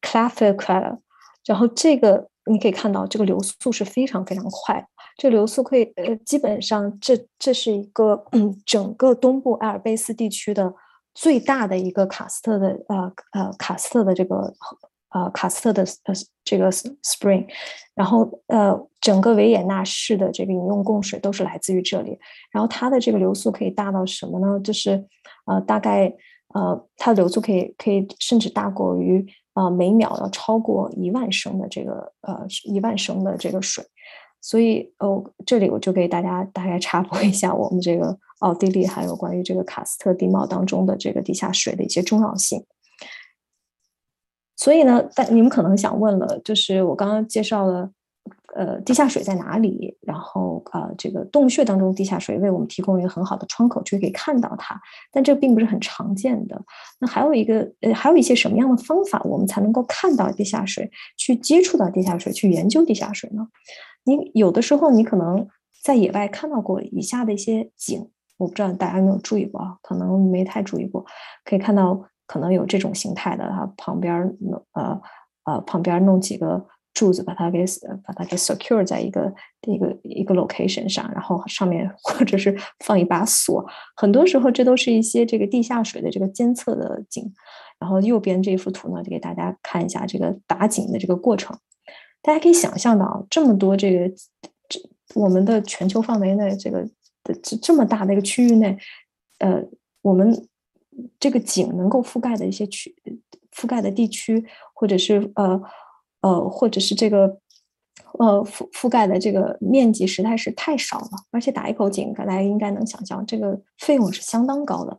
[SPEAKER 2] Claffer q u a l 然后这个你可以看到这个流速是非常非常快。这流速可以，呃，基本上这这是一个，整个东部阿尔卑斯地区的最大的一个卡斯特的呃呃卡斯特的这个呃卡斯特的呃这个 spring，然后呃整个维也纳市的这个饮用供水都是来自于这里，然后它的这个流速可以大到什么呢？就是呃大概呃它的流速可以可以甚至大过于呃每秒要超过一万升的这个呃一万升的这个水。所以，哦，这里我就给大家大概插播一下我们这个奥地利，还有关于这个喀斯特地貌当中的这个地下水的一些重要性。所以呢，但你们可能想问了，就是我刚刚介绍了，呃，地下水在哪里？然后，呃，这个洞穴当中地下水为我们提供一个很好的窗口，就可以看到它。但这并不是很常见的。那还有一个，呃，还有一些什么样的方法，我们才能够看到地下水，去接触到地下水，去研究地下水呢？你有的时候，你可能在野外看到过以下的一些景，我不知道大家有没有注意过啊？可能没太注意过。可以看到，可能有这种形态的，它旁边弄呃呃旁边弄几个柱子，把它给把它给 secure 在一个一个一个 location 上，然后上面或者是放一把锁。很多时候，这都是一些这个地下水的这个监测的景。然后右边这幅图呢，就给大家看一下这个打井的这个过程。大家可以想象到，这么多这个这我们的全球范围内，这个这这么大的一个区域内，呃，我们这个井能够覆盖的一些区覆盖的地区，或者是呃呃，或者是这个呃覆覆盖的这个面积实在是太少了。而且打一口井，大家应该能想象，这个费用是相当高的。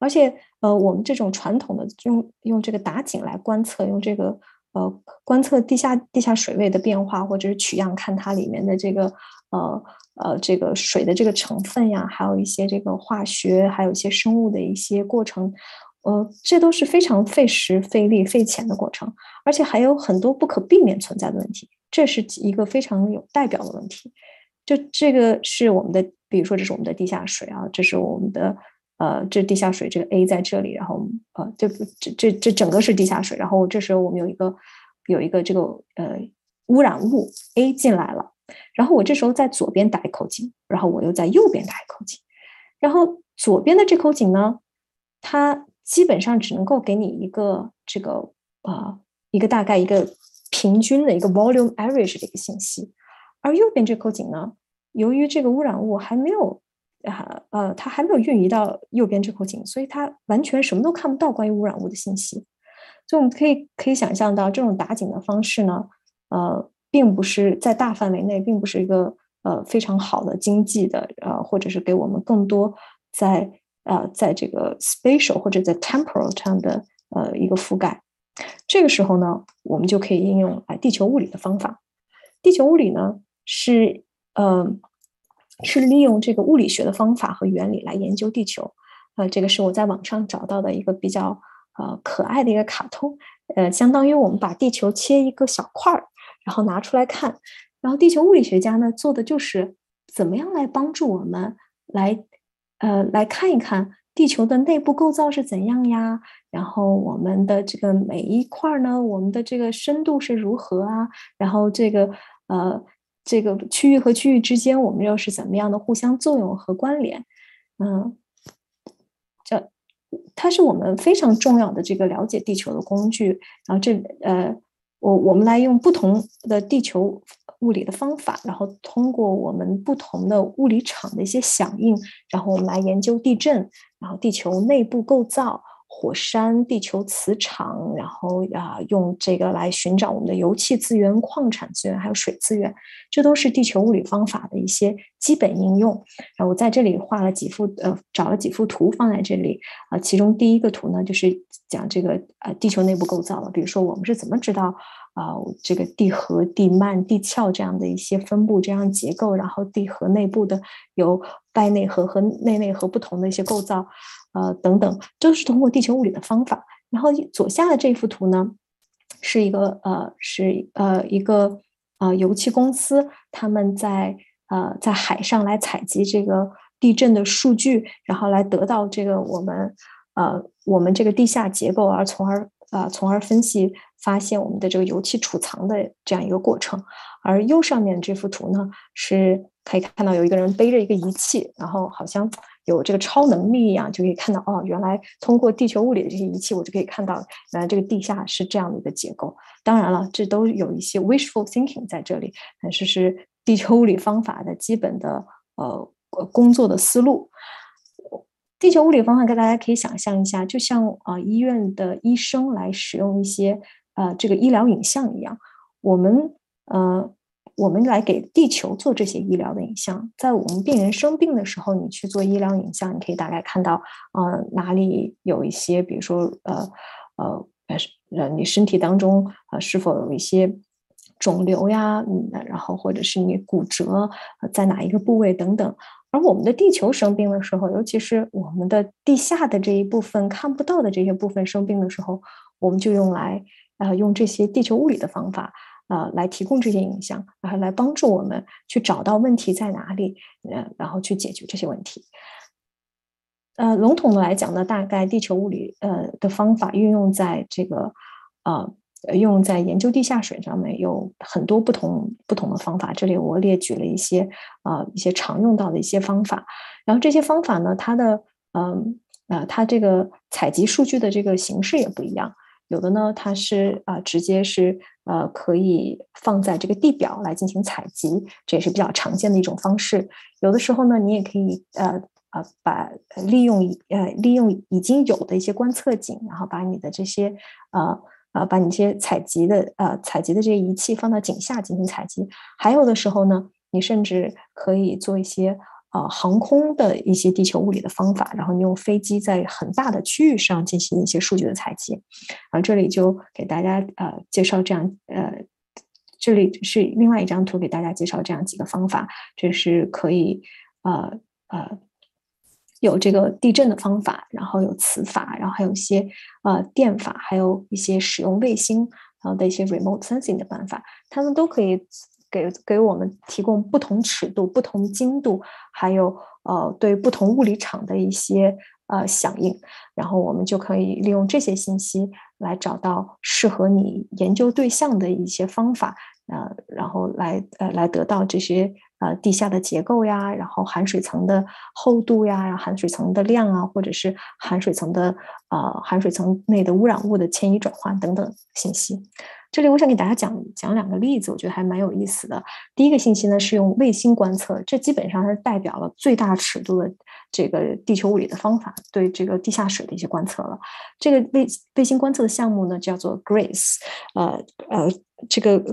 [SPEAKER 2] 而且呃，我们这种传统的用用这个打井来观测，用这个。呃，观测地下地下水位的变化，或者是取样看它里面的这个呃呃这个水的这个成分呀，还有一些这个化学，还有一些生物的一些过程，呃，这都是非常费时费力费钱的过程，而且还有很多不可避免存在的问题，这是一个非常有代表的问题。就这个是我们的，比如说这是我们的地下水啊，这是我们的。呃，这地下水这个 A 在这里，然后呃，这这这这整个是地下水，然后这时候我们有一个有一个这个呃污染物 A 进来了，然后我这时候在左边打一口井，然后我又在右边打一口井，然后左边的这口井呢，它基本上只能够给你一个这个啊一个大概一个平均的一个 volume average 的一个信息，而右边这口井呢，由于这个污染物还没有。啊，呃，它还没有运移到右边这口井，所以它完全什么都看不到关于污染物的信息。所以我们可以可以想象到，这种打井的方式呢，呃，并不是在大范围内，并不是一个呃非常好的经济的，呃，或者是给我们更多在呃在这个 spatial 或者在 temporal 上的呃一个覆盖。这个时候呢，我们就可以应用哎地球物理的方法。地球物理呢？是呃是利用这个物理学的方法和原理来研究地球。呃，这个是我在网上找到的一个比较呃可爱的一个卡通，呃，相当于我们把地球切一个小块儿，然后拿出来看，然后地球物理学家呢做的就是怎么样来帮助我们来呃来看一看地球的内部构造是怎样呀，然后我们的这个每一块儿呢，我们的这个深度是如何啊，然后这个呃这个区域和区域之间我们又是怎么样的互相作用和关联，嗯。这，它是我们非常重要的这个了解地球的工具。然后这呃，我我们来用不同的地球物理的方法，然后通过我们不同的物理场的一些响应，然后我们来研究地震，然后地球内部构造。火山、地球磁场，然后啊，用这个来寻找我们的油气资源、矿产资源，还有水资源，这都是地球物理方法的一些基本应用。然后我在这里画了几幅，呃，找了几幅图放在这里啊。其中第一个图呢，就是讲这个呃地球内部构造了。比如说，我们是怎么知道啊这个地核、地幔、地壳这样的一些分布、这样结构，然后地核内部的有外内核和内内核不同的一些构造。呃，等等，都是通过地球物理的方法。然后左下的这幅图呢，是一个呃，是呃一个呃油气公司，他们在呃在海上来采集这个地震的数据，然后来得到这个我们呃我们这个地下结构，而从而呃从而分析发现我们的这个油气储藏的这样一个过程。而右上面这幅图呢，是可以看到有一个人背着一个仪器，然后好像。有这个超能力一样，就可以看到哦，原来通过地球物理的这些仪器，我就可以看到原来这个地下是这样的一个结构。当然了，这都有一些 wishful thinking 在这里，但是是地球物理方法的基本的呃工作的思路。地球物理方法，跟大家可以想象一下，就像啊医院的医生来使用一些呃这个医疗影像一样，我们呃。我们来给地球做这些医疗的影像，在我们病人生病的时候，你去做医疗影像，你可以大概看到，呃，哪里有一些，比如说，呃，呃，呃，你身体当中啊是否有一些肿瘤呀，嗯，然后或者是你骨折在哪一个部位等等。而我们的地球生病的时候，尤其是我们的地下的这一部分看不到的这些部分生病的时候，我们就用来，呃，用这些地球物理的方法。呃，来提供这些影像，然后来帮助我们去找到问题在哪里，呃，然后去解决这些问题。呃，笼统的来讲呢，大概地球物理呃的方法运用在这个呃用在研究地下水上面有很多不同不同的方法。这里我列举了一些啊一些常用到的一些方法。然后这些方法呢，它的嗯呃它这个采集数据的这个形式也不一样。有的呢，它是啊直接是。呃，可以放在这个地表来进行采集，这也是比较常见的一种方式。有的时候呢，你也可以呃呃把利用呃利用已经有的一些观测井，然后把你的这些呃呃把你这些采集的呃采集的这些仪器放到井下进行采集。还有的时候呢，你甚至可以做一些。呃，航空的一些地球物理的方法，然后你用飞机在很大的区域上进行一些数据的采集，然后这里就给大家呃介绍这样呃，这里是另外一张图给大家介绍这样几个方法，这是可以呃呃有这个地震的方法，然后有磁法，然后还有一些呃电法，还有一些使用卫星然后的一些 remote sensing 的办法，他们都可以。给给我们提供不同尺度、不同精度，还有呃对不同物理场的一些呃响应，然后我们就可以利用这些信息来找到适合你研究对象的一些方法，呃，然后来呃来得到这些呃地下的结构呀，然后含水层的厚度呀，然后含水层的量啊，或者是含水层的呃含水层内的污染物的迁移转换等等信息。这里我想给大家讲讲两个例子，我觉得还蛮有意思的。第一个信息呢是用卫星观测，这基本上是代表了最大尺度的这个地球物理的方法，对这个地下水的一些观测了。这个卫卫星观测的项目呢叫做 Grace，呃呃，这个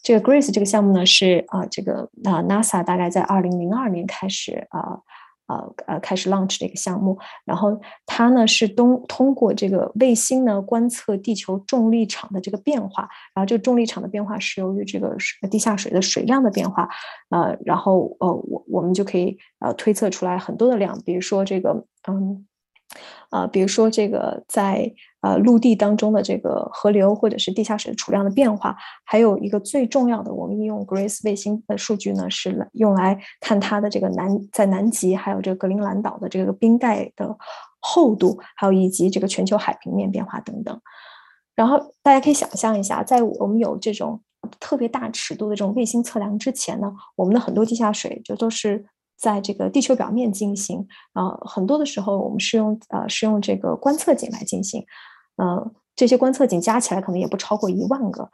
[SPEAKER 2] 这个 Grace 这个项目呢是啊这个啊 NASA 大概在二零零二年开始啊呃呃呃开始 launch 这个项目。然后它呢是通通过这个卫星呢观测地球重力场的这个变化，然后这个重力场的变化是由于这个地下水的水量的变化，呃，然后呃我我们就可以呃推测出来很多的量，比如说这个嗯。啊，比如说这个在呃陆地当中的这个河流或者是地下水储量的变化，还有一个最重要的，我们应用 Grace 卫星的数据呢，是用来看它的这个南在南极还有这个格陵兰岛的这个冰盖的厚度，还有以及这个全球海平面变化等等。然后大家可以想象一下，在我们有这种特别大尺度的这种卫星测量之前呢，我们的很多地下水就都是。在这个地球表面进行，呃，很多的时候我们是用呃是用这个观测井来进行，呃，这些观测井加起来可能也不超过一万个，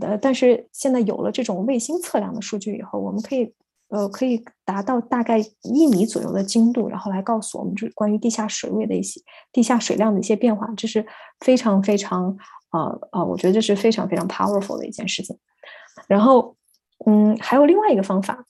[SPEAKER 2] 呃，但是现在有了这种卫星测量的数据以后，我们可以呃可以达到大概一米左右的精度，然后来告诉我们这关于地下水位的一些地下水量的一些变化，这是非常非常呃呃，我觉得这是非常非常 powerful 的一件事情。然后，嗯，还有另外一个方法。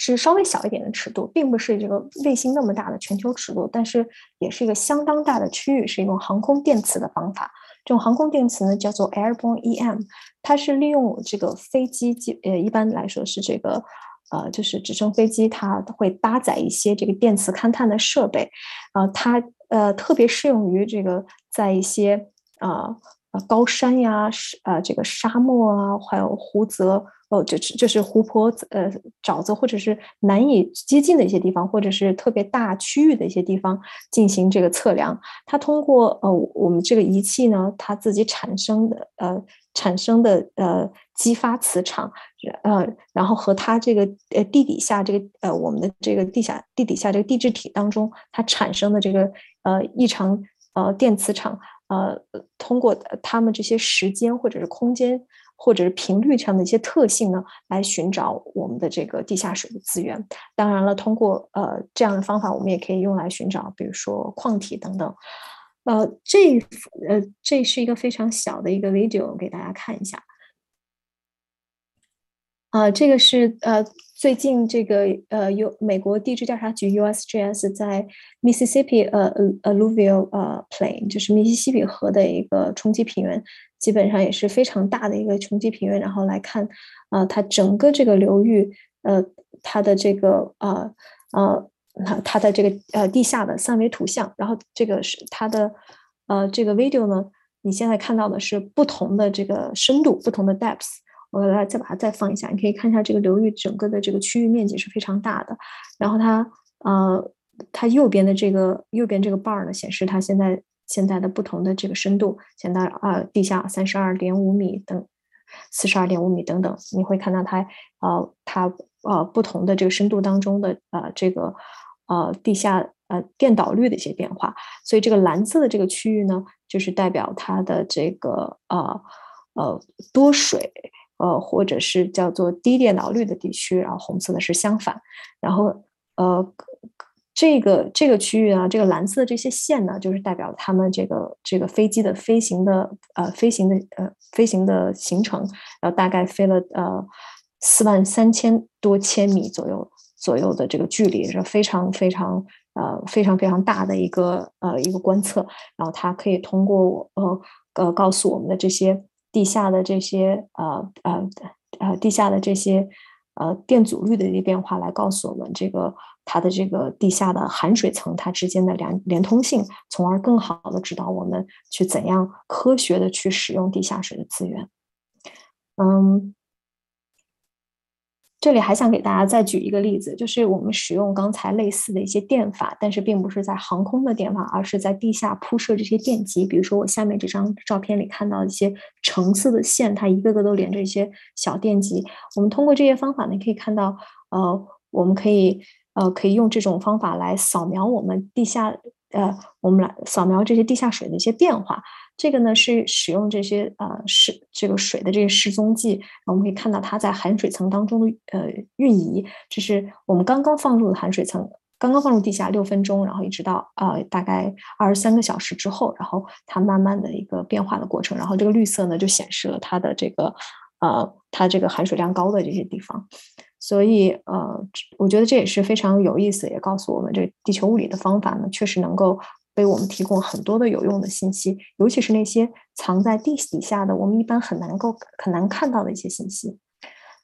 [SPEAKER 2] 是稍微小一点的尺度，并不是这个卫星那么大的全球尺度，但是也是一个相当大的区域，是一种航空电磁的方法。这种航空电磁呢，叫做 airborne EM，它是利用这个飞机，呃，一般来说是这个，呃，就是直升飞机，它会搭载一些这个电磁勘探的设备，呃，它呃特别适用于这个在一些啊呃高山呀，是呃这个沙漠啊，还有湖泽。哦，就是就是湖泊、呃沼泽，或者是难以接近的一些地方，或者是特别大区域的一些地方进行这个测量。它通过呃我们这个仪器呢，它自己产生的呃产生的呃激发磁场，呃然后和它这个呃地底下这个呃我们的这个地下地底下这个地质体当中它产生的这个呃异常呃电磁场，呃通过它们这些时间或者是空间。或者是频率上的一些特性呢，来寻找我们的这个地下水的资源。当然了，通过呃这样的方法，我们也可以用来寻找，比如说矿体等等。呃，这呃这是一个非常小的一个 video，给大家看一下。啊，这个是呃最近这个呃有美国地质调查局 USGS 在 Mississippi 呃呃 alluvial 呃 plain，就是密西西比河的一个冲积平原。基本上也是非常大的一个冲积平原，然后来看，啊，它整个这个流域，呃，它的这个呃呃，它它的这个呃地下的三维图像，然后这个是它的呃这个 video 呢，你现在看到的是不同的这个深度，不同的 depths，我来再把它再放一下，你可以看一下这个流域整个的这个区域面积是非常大的，然后它呃它右边的这个右边这个 bar 呢显示它现在。现在的不同的这个深度，现在啊，地下三十二点五米等，四十二点五米等等，你会看到它，呃，它呃不同的这个深度当中的呃这个呃地下呃电导率的一些变化。所以这个蓝色的这个区域呢，就是代表它的这个呃呃多水呃或者是叫做低电导率的地区，然后红色的是相反，然后呃。这个这个区域啊，这个蓝色的这些线呢，就是代表他们这个这个飞机的飞行的呃飞行的呃飞行的行程，然后大概飞了呃四万三千多千米左右左右的这个距离，是非常非常呃非常非常大的一个呃一个观测，然后它可以通过我呃呃告诉我们的这些地下的这些呃呃呃地下的这些呃电阻率的一些变化，来告诉我们这个。它的这个地下的含水层，它之间的连连通性，从而更好的指导我们去怎样科学的去使用地下水的资源。嗯，这里还想给大家再举一个例子，就是我们使用刚才类似的一些电法，但是并不是在航空的电法，而是在地下铺设这些电极。比如说我下面这张照片里看到一些橙色的线，它一个个都连着一些小电极。我们通过这些方法呢，可以看到，呃，我们可以。呃，可以用这种方法来扫描我们地下，呃，我们来扫描这些地下水的一些变化。这个呢是使用这些呃失这个水的这些失踪剂，我们可以看到它在含水层当中的呃运移。这是我们刚刚放入的含水层，刚刚放入地下六分钟，然后一直到呃大概二十三个小时之后，然后它慢慢的一个变化的过程。然后这个绿色呢就显示了它的这个呃它这个含水量高的这些地方。所以呃，我觉得这也是非常有意思，也告诉我们这地球物理的方法呢，确实能够为我们提供很多的有用的信息，尤其是那些藏在地底下的，我们一般很难够很难看到的一些信息。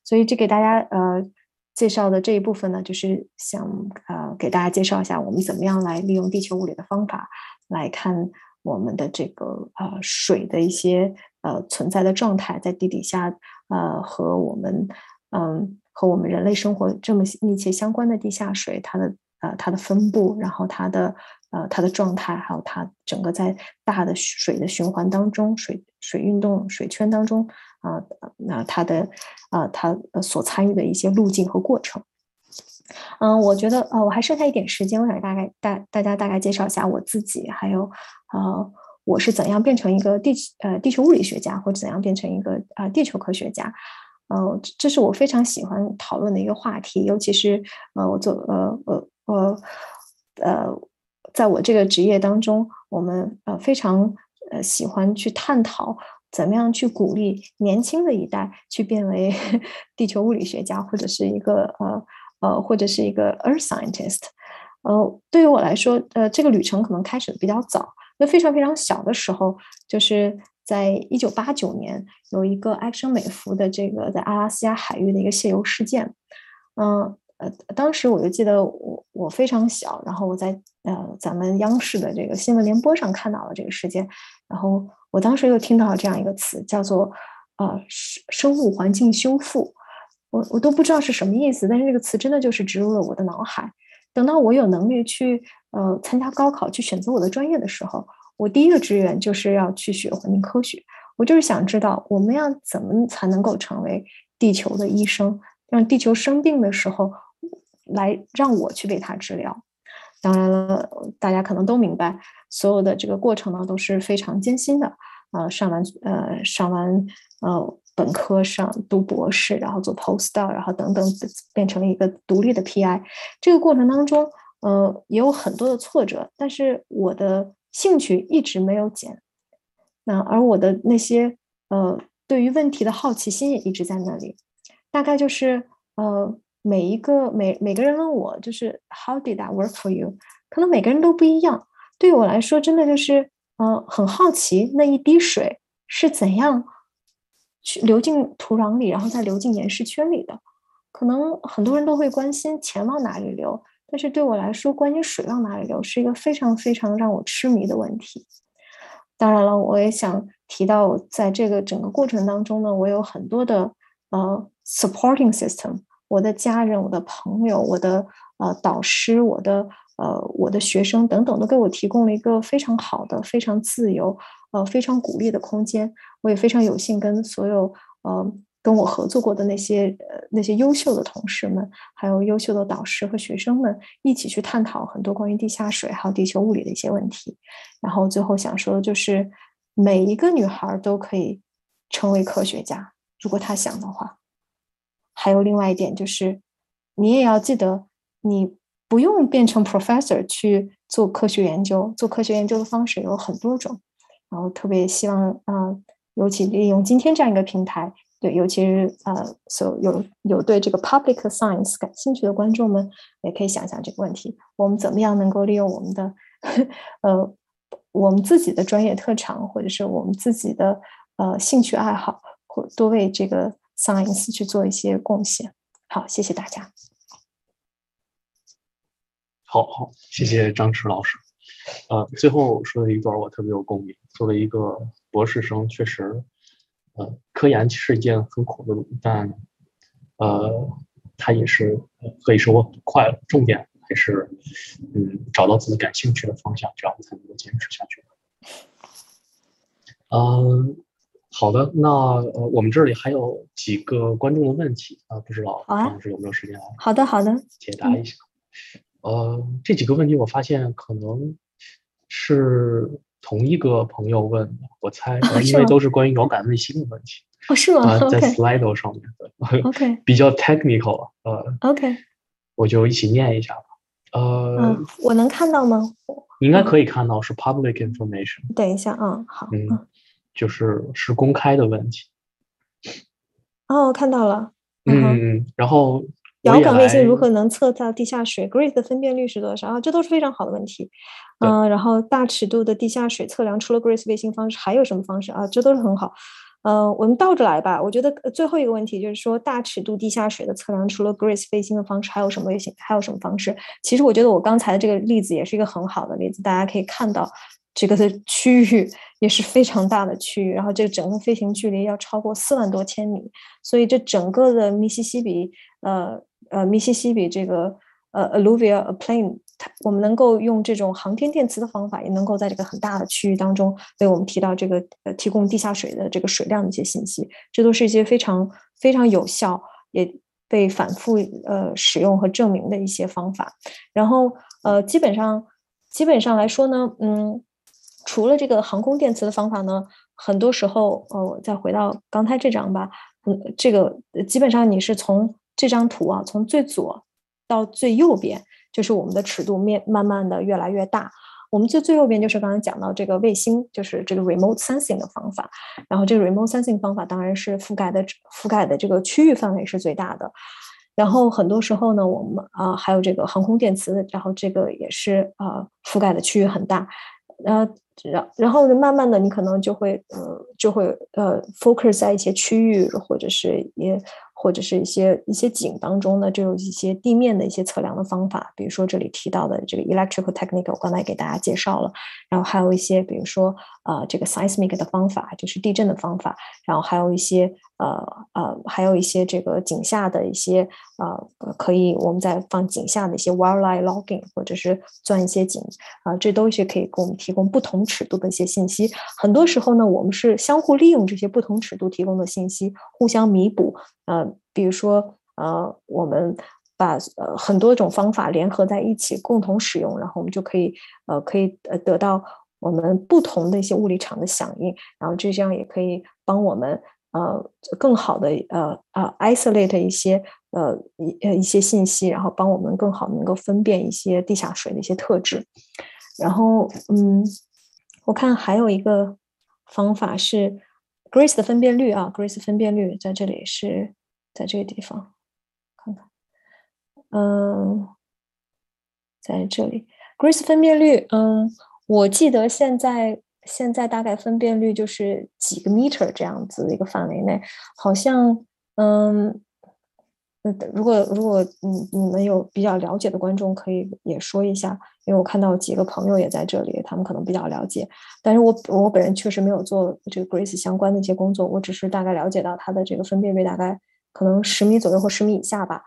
[SPEAKER 2] 所以这给大家呃介绍的这一部分呢，就是想呃给大家介绍一下我们怎么样来利用地球物理的方法来看我们的这个呃水的一些呃存在的状态，在地底下呃和我们嗯和我们人类生活这么密切相关的地下水，它的呃它的分布，然后它的呃它的状态，还有它整个在大的水的循环当中，水水运动水圈当中。啊，那他的，啊，他所参与的一些路径和过程，嗯，我觉得，呃，我还剩下一点时间，我想大概大大家大概介绍一下我自己，还有，呃，我是怎样变成一个地呃地球物理学家，或者怎样变成一个啊地球科学家，呃，这是我非常喜欢讨论的一个话题，尤其是呃我做呃呃我呃，在我这个职业当中，我们呃非常呃喜欢去探讨。怎么样去鼓励年轻的一代去变为 <laughs> 地球物理学家，或者是一个呃呃，或者是一个 Earth scientist？呃，对于我来说，呃，这个旅程可能开始的比较早。那非常非常小的时候，就是在一九八九年，有一个埃克森美孚的这个在阿拉斯加海域的一个泄油事件。嗯呃，当时我就记得我我非常小，然后我在呃咱们央视的这个新闻联播上看到了这个事件，然后。我当时又听到了这样一个词，叫做“呃生生物环境修复”，我我都不知道是什么意思，但是这个词真的就是植入了我的脑海。等到我有能力去呃参加高考，去选择我的专业的时候，我第一个志愿就是要去学环境科学。我就是想知道，我们要怎么才能够成为地球的医生，让地球生病的时候来让我去为它治疗。当然了，大家可能都明白，所有的这个过程呢都是非常艰辛的。呃，上完呃上完呃本科上读博士，然后做 postdoc，然后等等，变成了一个独立的 PI。这个过程当中，呃，也有很多的挫折，但是我的兴趣一直没有减。那而我的那些呃对于问题的好奇心也一直在那里。大概就是呃。每一个每每个人问我就是 How did that work for you？可能每个人都不一样。对我来说，真的就是呃很好奇那一滴水是怎样去流进土壤里，然后再流进岩石圈里的。可能很多人都会关心钱往哪里流，但是对我来说，关于水往哪里流是一个非常非常让我痴迷的问题。当然了，我也想提到，在这个整个过程当中呢，我有很多的呃 supporting system。我的家人、我的朋友、我的呃导师、我的呃我的学生等等，都给我提供了一个非常好的、非常自由、呃非常鼓励的空间。我也非常有幸跟所有呃跟我合作过的那些呃那些优秀的同事们，还有优秀的导师和学生们一起去探讨很多关于地下水还有地球物理的一些问题。然后最后想说的就是，每一个女孩都可以成为科学家，如果她想的话。还有另外一点就是，你也要记得，你不用变成 professor 去做科学研究。做科学研究的方式有很多种，然后特别希望啊，尤其利用今天这样一个平台，对，尤其是呃，所有有对这个 public science 感兴趣的观众们，也可以想想这个问题：我们怎么样能够利用我们的 <laughs> 呃，我们自己的专业特长，或者是我们自己的呃兴趣爱好，或多为这个。science 去做一些贡献。好，谢谢大家。
[SPEAKER 1] 好好，谢谢张弛老师。呃，最后说的一段我特别有共鸣。作为一个博士生，确实，呃，科研是一件很苦的路，但呃，它也是可以说很快乐。重点还是，嗯，找到自己感兴趣的方向，这样才能够坚持下去。嗯。好的，那呃，我们这里还有几个观众的问题啊，不知道张老师有没有时间来？
[SPEAKER 2] 好的，好的，
[SPEAKER 1] 解答一下。呃，这几个问题我发现可能是同一个朋友问的，我猜，因为都是关于遥感卫星的问题。
[SPEAKER 2] 哦，是吗？
[SPEAKER 1] 在 Slido 上面
[SPEAKER 2] 的。OK。
[SPEAKER 1] 比较 technical，呃。
[SPEAKER 2] OK。
[SPEAKER 1] 我就一起念一下吧。呃，
[SPEAKER 2] 我能看到吗？
[SPEAKER 1] 应该可以看到，是 public information。
[SPEAKER 2] 等一下，啊，好，
[SPEAKER 1] 嗯。就是是公开的问题。
[SPEAKER 2] 哦，我看到了。
[SPEAKER 1] 嗯，然后
[SPEAKER 2] 遥感卫星如何能测到地下水？Grace 的分辨率是多少？啊，这都是非常好的问题。嗯，然后大尺度的地下水测量，除了 Grace 卫星方式，还有什么方式啊？这都是很好。呃，我们倒着来吧。我觉得最后一个问题就是说，大尺度地下水的测量，除了 Grace 卫星的方式，还有什么卫星？还有什么方式？其实我觉得我刚才的这个例子也是一个很好的例子。大家可以看到，这个的区域也是非常大的区域，然后这个整个飞行距离要超过四万多千米，所以这整个的密西西比，呃呃，密西西比这个呃 alluvial plain。我们能够用这种航天电磁的方法，也能够在这个很大的区域当中为我们提到这个呃提供地下水的这个水量的一些信息，这都是一些非常非常有效，也被反复呃使用和证明的一些方法。然后呃基本上基本上来说呢，嗯，除了这个航空电磁的方法呢，很多时候呃我再回到刚才这张吧，嗯，这个基本上你是从这张图啊，从最左到最右边。就是我们的尺度面慢慢的越来越大，我们最最右边就是刚才讲到这个卫星，就是这个 remote sensing 的方法，然后这个 remote sensing 方法当然是覆盖的覆盖的这个区域范围是最大的，然后很多时候呢，我们啊还有这个航空电磁，然后这个也是啊覆盖的区域很大，呃，然然后慢慢的你可能就会呃就会呃 focus 在一些区域或者是也。或者是一些一些井当中呢，就有一些地面的一些测量的方法，比如说这里提到的这个 electrical technique，我刚才给大家介绍了，然后还有一些比如说呃这个 seismic 的方法，就是地震的方法，然后还有一些呃呃还有一些这个井下的一些呃可以我们在放井下的一些 wildlife logging，或者是钻一些井啊，这都是可以给我们提供不同尺度的一些信息。很多时候呢，我们是相互利用这些不同尺度提供的信息，互相弥补。呃，比如说，呃，我们把呃很多种方法联合在一起，共同使用，然后我们就可以呃可以呃得到我们不同的一些物理场的响应，然后这样也可以帮我们呃更好的呃呃 isolate 一些呃一呃一些信息，然后帮我们更好能够分辨一些地下水的一些特质。然后嗯，我看还有一个方法是。Grace 的分辨率啊，Grace 分辨率在这里是在这个地方，看看，嗯，在这里，Grace 分辨率，嗯，我记得现在现在大概分辨率就是几个 meter 这样子的一个范围内，好像，嗯。嗯，如果如果你你们有比较了解的观众，可以也说一下，因为我看到几个朋友也在这里，他们可能比较了解。但是我我本人确实没有做这个 Grace 相关的一些工作，我只是大概了解到它的这个分辨率大概可能十米左右或十米以下吧。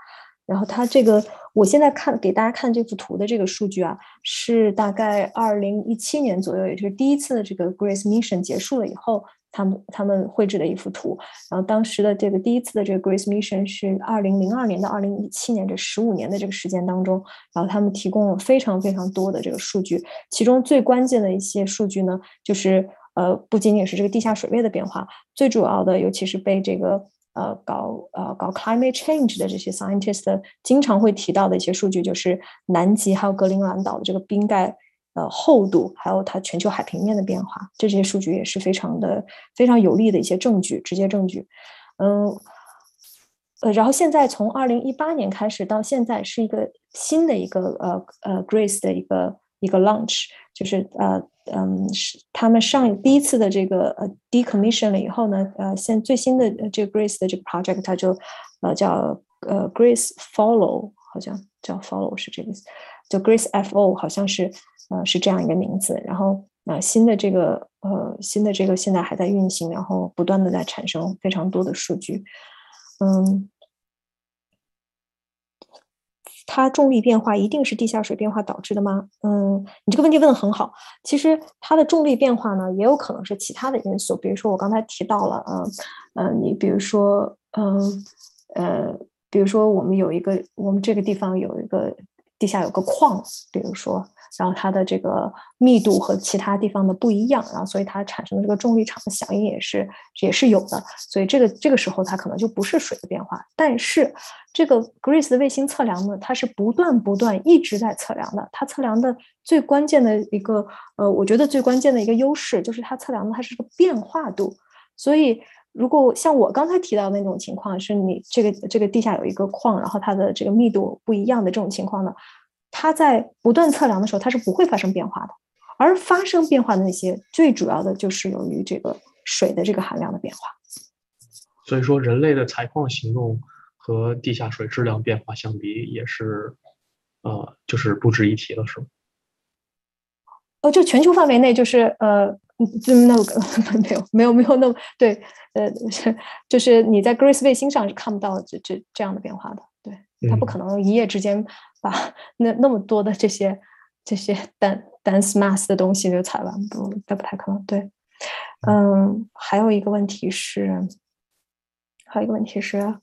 [SPEAKER 2] 然后它这个，我现在看给大家看这幅图的这个数据啊，是大概二零一七年左右，也就是第一次这个 Grace Mission 结束了以后。他们他们绘制的一幅图，然后当时的这个第一次的这个 Grace Mission 是二零零二年到二零一七年这十五年的这个时间当中，然后他们提供了非常非常多的这个数据，其中最关键的一些数据呢，就是呃不仅仅是这个地下水位的变化，最主要的，尤其是被这个呃搞呃搞 climate change 的这些 scientist 经常会提到的一些数据，就是南极还有格陵兰岛的这个冰盖。呃，厚度还有它全球海平面的变化，这些数据也是非常的非常有利的一些证据，直接证据。嗯，呃，然后现在从二零一八年开始到现在是一个新的一个呃呃 Grace 的一个一个 launch，就是呃嗯是他们上第一次的这个呃 decommission 了以后呢，呃现最新的这个 Grace 的这个 project 它就呃叫呃 Grace Follow，好像叫 Follow 是这个意思，就 Grace FO 好像是。呃，是这样一个名字，然后呃，新的这个呃，新的这个现在还在运行，然后不断的在产生非常多的数据，嗯，它重力变化一定是地下水变化导致的吗？嗯，你这个问题问的很好，其实它的重力变化呢，也有可能是其他的因素，比如说我刚才提到了，嗯嗯，你比如说，嗯呃，比如说我们有一个，我们这个地方有一个地下有个矿，比如说。然后它的这个密度和其他地方的不一样，然后所以它产生的这个重力场的响应也是也是有的，所以这个这个时候它可能就不是水的变化。但是这个 Grace 的卫星测量呢，它是不断不断一直在测量的。它测量的最关键的一个呃，我觉得最关键的一个优势就是它测量的它是个变化度。所以如果像我刚才提到的那种情况，是你这个这个地下有一个矿，然后它的这个密度不一样的这种情况呢，它在不断测量的时候，它是不会发生变化的。而发生变化的那些，最主要的就是由于这个水的这个含量的变化。
[SPEAKER 1] 所以说，人类的采矿行动和地下水质量变化相比，也是呃，就是不值一提了，是吗？
[SPEAKER 2] 哦，就全球范围内，就是呃，就那个 <laughs> 没有没有没有那么对，呃，就是你在 Grace 卫星上是看不到这这这样的变化的，对，它不可能一夜之间把那那么多的这些这些单 dense mass 的东西就采完，不，这不太可能。对，嗯，还有一个问题是，还有一个问题是。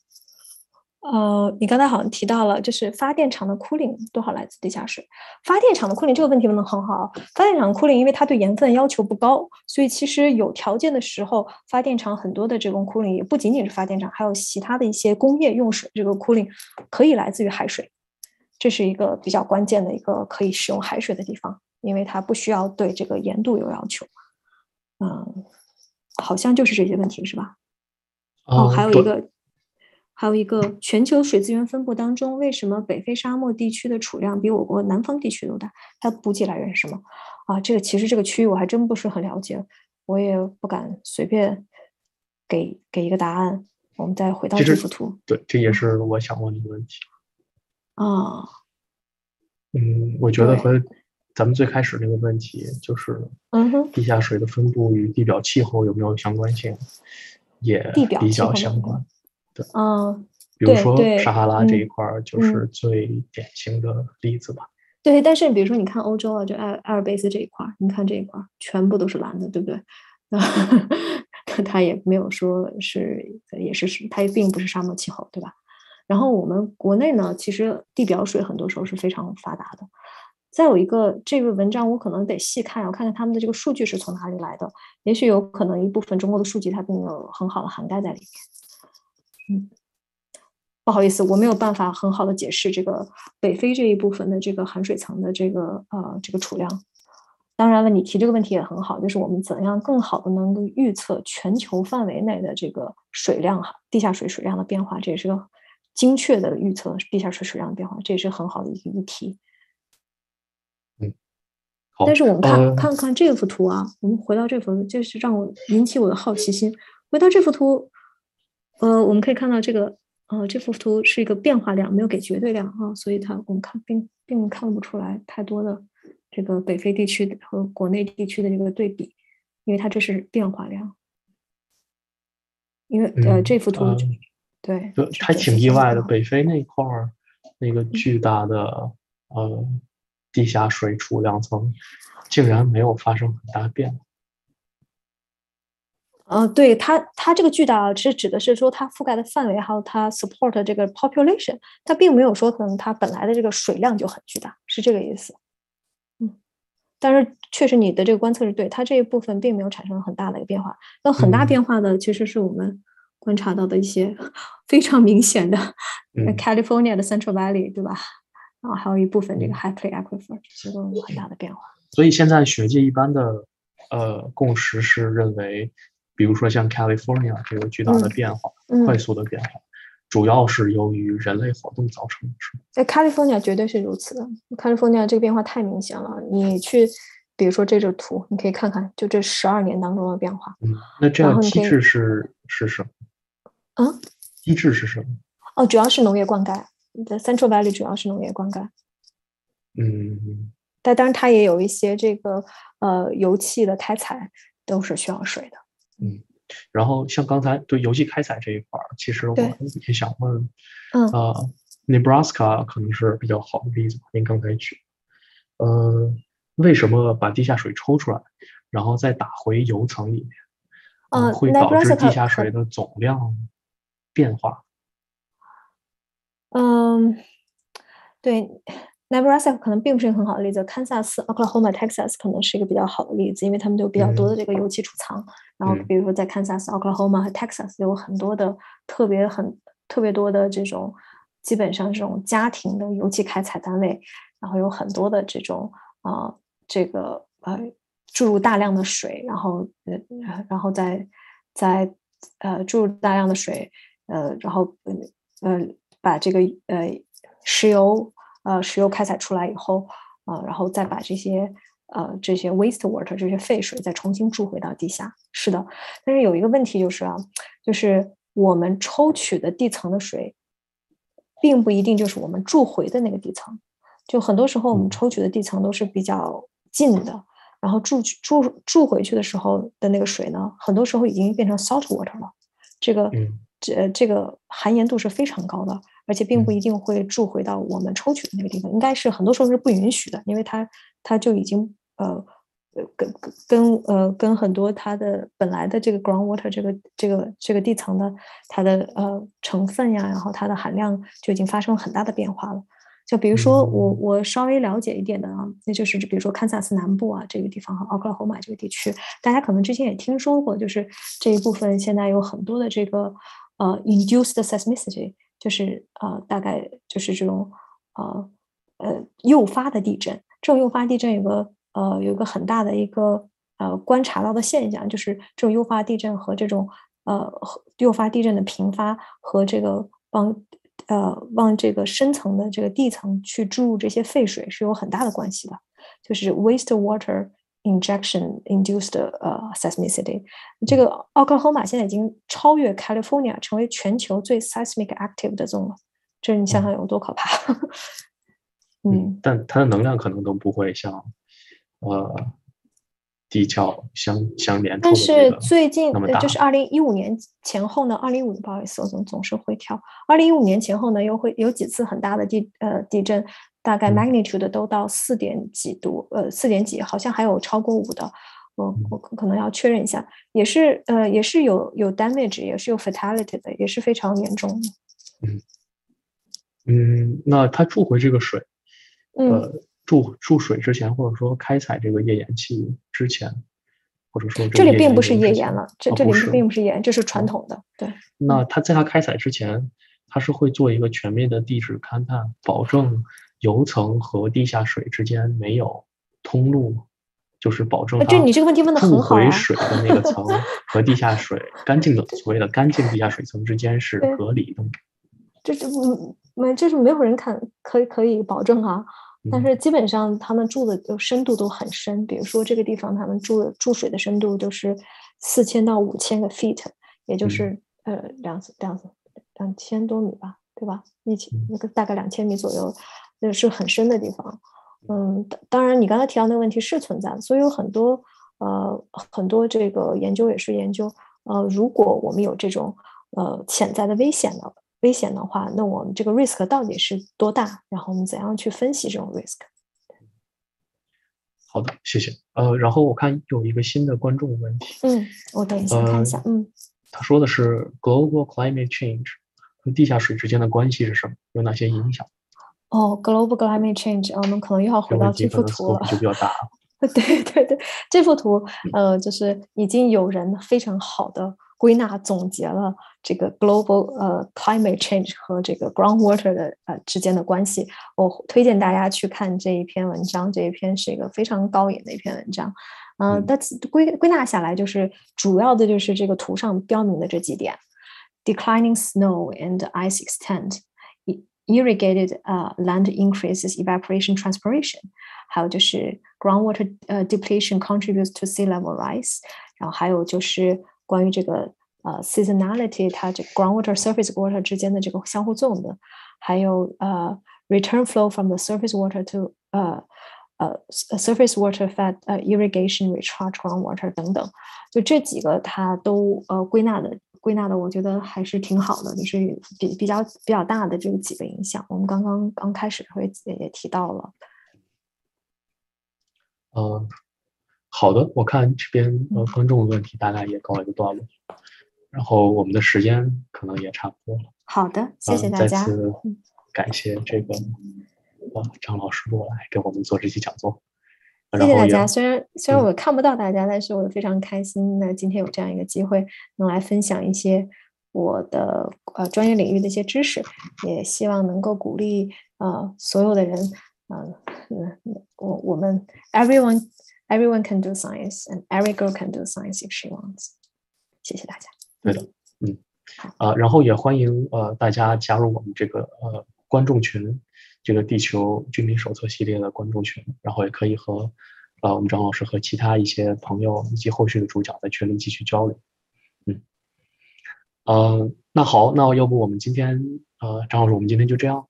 [SPEAKER 2] 呃，你刚才好像提到了，就是发电厂的 cooling 多少来自地下水？发电厂的 cooling 这个问题问的很好。发电厂的 cooling 因为它对盐分要求不高，所以其实有条件的时候，发电厂很多的这种 cooling 也不仅仅是发电厂，还有其他的一些工业用水，这个 cooling 可以来自于海水，这是一个比较关键的一个可以使用海水的地方，因为它不需要对这个盐度有要求。嗯，好像就是这些问题是吧？哦，还有一个。还有一个全球水资源分布当中，为什么北非沙漠地区的储量比我国南方地区都大？它补给来源是什么？啊，这个其实这个区域我还真不是很了解，我也不敢随便给给一个答案。我们再回到这幅图，
[SPEAKER 1] 对，这也是我想问的问题。
[SPEAKER 2] 啊，
[SPEAKER 1] 嗯，我觉得和咱们最开始那个问题就是，
[SPEAKER 2] 嗯哼，
[SPEAKER 1] 地下水的分布与地表气候有没有相关性，也比较相关。对，
[SPEAKER 2] 嗯，
[SPEAKER 1] 比如说撒哈拉这一块儿就是最典型的例子吧。
[SPEAKER 2] 对，但是比如说你看欧洲啊，就埃埃尔卑斯这一块儿，你看这一块儿全部都是蓝的，对不对？那 <laughs> 它也没有说是，也是是，它并不是沙漠气候，对吧？然后我们国内呢，其实地表水很多时候是非常发达的。再有一个这个文章，我可能得细看，我看看他们的这个数据是从哪里来的。也许有可能一部分中国的数据它并没有很好的涵盖在里面。嗯，不好意思，我没有办法很好的解释这个北非这一部分的这个含水层的这个呃这个储量。当然了，你提这个问题也很好，就是我们怎样更好的能够预测全球范围内的这个水量哈，地下水水量的变化，这也是个精确的预测地下水水量的变化，这也是很好的一个议题。
[SPEAKER 1] 嗯，好。
[SPEAKER 2] 但是我们看看看这幅图啊，我们回到这幅，就是让我引起我的好奇心。回到这幅图。呃，我们可以看到这个，呃，这幅图是一个变化量，没有给绝对量啊，所以它我们看并并看不出来太多的这个北非地区和国内地区的这个对比，因为它这是变化量。因为呃，这幅图对，
[SPEAKER 1] 还挺意外的，北非那块儿那个巨大的呃地下水储量层竟然没有发生很大变化。
[SPEAKER 2] 呃，对它，它这个巨大是指的是说它覆盖的范围，还有它 support 这个 population，它并没有说可能它本来的这个水量就很巨大，是这个意思。嗯，但是确实你的这个观测是对，它这一部分并没有产生很大的一个变化。那很大变化的其实是我们观察到的一些非常明显的，<laughs> California 的 Central Valley，对吧？然后还有一部分这个 High p l a y Aquifer，这些都有很大的变化。
[SPEAKER 1] 所以现在学界一般的呃共识是认为。比如说像 California 这个巨大的变化，快速的变化，主要是由于人类活动造成的，是吗？
[SPEAKER 2] 在 California 绝对是如此的，California 这个变化太明显了。你去，比如说这张图，你可以看看，就这十二年当中的变化。
[SPEAKER 1] 嗯，那这样机制是是什么？
[SPEAKER 2] 啊？
[SPEAKER 1] 机制是什么？
[SPEAKER 2] 哦，主要是农业灌溉。在 Central Valley 主要是农业灌溉。
[SPEAKER 1] 嗯。
[SPEAKER 2] 但当然，它也有一些这个呃油气的开采，都是需要水的。
[SPEAKER 1] 嗯，然后像刚才对游戏开采这一块儿，其实我也想问，
[SPEAKER 2] 嗯，
[SPEAKER 1] 呃，Nebraska 可能是比较好的例子。您刚才举，呃，为什么把地下水抽出来，然后再打回油层里面，
[SPEAKER 2] 嗯，
[SPEAKER 1] 会导致地下水的总量变化？
[SPEAKER 2] 嗯，对。Nebraska 可能并不是一个很好的例子，，Kansas、Oklahoma、Texas 可能是一个比较好的例子，因为他们都有比较多的这个油气储藏。然后，比如说在 Kansas、Oklahoma 和 Texas 有很多的特别很特别多的这种，基本上这种家庭的油气开采单位，然后有很多的这种啊，这个呃注入大量的水，然后呃，然后再再呃注入大量的水，呃，然后呃把这个呃石油呃石油开采出来以后，啊，然后再把这些呃这些 waste water 这些废水再重新注回到地下。是的，但是有一个问题就是啊，就是我们抽取的地层的水，并不一定就是我们注回的那个地层。就很多时候我们抽取的地层都是比较近的。然后注注注回去的时候的那个水呢，很多时候已经变成 salt water 了，这个这这个含盐度是非常高的，而且并不一定会注回到我们抽取的那个地方，应该是很多时候是不允许的，因为它它就已经呃呃跟跟呃跟很多它的本来的这个 ground water 这个这个这个地层的它的呃成分呀，然后它的含量就已经发生了很大的变化了。就比如说我我稍微了解一点的啊，那就是比如说堪萨斯南部啊这个地方和奥克拉荷马这个地区，大家可能之前也听说过，就是这一部分现在有很多的这个呃 induced seismicity，就是呃大概就是这种呃呃诱发的地震。这种诱发地震有个呃有一个很大的一个呃观察到的现象，就是这种诱发地震和这种呃诱发地震的频发和这个帮。呃，往这个深层的这个地层去注入这些废水是有很大的关系的，就是 waste water injection induced 呃 seismicity。这个奥克拉荷马现在已经超越 California，成为全球最 seismic active 的 zone 了。这你想想有多可怕？<laughs>
[SPEAKER 1] 嗯，但它的能量可能都不会像呃。地壳相相连，
[SPEAKER 2] 但是最近就是二零一五年前后呢，二零一五不好意思，我总总是会跳。二零一五年前后呢，又会有几次很大的地呃地震，大概 magnitude 都到四点几度，呃四点几，好像还有超过五的，我我可能要确认一下，也是呃也是有有 damage，也是有 fatality 的，也是非常严重的。
[SPEAKER 1] 嗯嗯，那他注回这个水，呃。注注水之前，或者说开采这个页岩气之前，或者说
[SPEAKER 2] 这里并不是页岩了，这这里并不是页岩，这是传统的。对。
[SPEAKER 1] 那他在他开采之前，他是会做一个全面的地质勘探，保证油层和地下水之间没有通路，就是保证。
[SPEAKER 2] 就你这个问题问的很好。
[SPEAKER 1] 注回水的那个层 <laughs> 和地下水干净的所谓的干净地下水层之间是隔离的。
[SPEAKER 2] 这这不没，这是没有人看可以可以保证啊。但是基本上他们住的就深度都很深，比如说这个地方他们住的注水的深度就是四千到五千个 feet，也就是呃两两两千多米吧，对吧？一千那个大概两千米左右，那是很深的地方。嗯，当然你刚才提到那个问题是存在的，所以有很多呃很多这个研究也是研究呃如果我们有这种呃潜在的危险的。危险的话，那我们这个 risk 到底是多大？然后我们怎样去分析这种 risk？
[SPEAKER 1] 好的，谢谢。呃，然后我看有一个新的观众问题。
[SPEAKER 2] 嗯，我等一下看一下。嗯，
[SPEAKER 1] 他说的是 global climate change 和地下水之间的关系是什么？有哪些影响？
[SPEAKER 2] 哦，global climate change，我们可能又要回到这幅图了。
[SPEAKER 1] 就比较大。
[SPEAKER 2] 对 <laughs> 对对，这幅图呃，就是已经有人非常好的归纳总结了。这个 global 呃 climate change 和这个 groundwater 的呃之间的关系，我推荐大家去看这一篇文章。这一篇是一个非常高引的一篇文章，嗯，但归归纳下来就是主要的就是这个图上标明的这几点：declining snow and ice extent, irrigated 呃 land increases evaporation transpiration，还有就是 groundwater 呃 depletion contributes to sea level rise，然后还有就是关于这个。呃，seasonality 它这 groundwater surface water 之间的这个相互作用的，还有呃 return flow from the surface water to 呃呃 surface water fed 呃 irrigation recharge groundwater 等等，就这几个它都呃归纳的 归纳的，我觉得还是挺好的，就是比比较比较大的这个几个影响，我们刚刚刚开始会也也提到了。
[SPEAKER 1] 嗯，好的，我看这边呃观众的问题大概也告一个段落。然后我们的时间可能也差不多了。
[SPEAKER 2] 好的，谢谢大
[SPEAKER 1] 家。再次感谢这个呃张老师过来给我们做这期讲座。
[SPEAKER 2] 谢谢大家。虽然虽然我看不到大家，但是我非常开心。那今天有这样一个机会，能来分享一些我的呃专业领域的一些知识，也希望能够鼓励呃所有的人。嗯嗯，我我们 everyone everyone can do science and every girl can do science if she wants。谢谢大家。
[SPEAKER 1] 对的，嗯，呃，然后也欢迎呃大家加入我们这个呃观众群，这个地球居民手册系列的观众群，然后也可以和呃我们张老师和其他一些朋友以及后续的主角在群里继续交流，嗯，呃，那好，那要不我们今天呃张老师，我们今天就这样，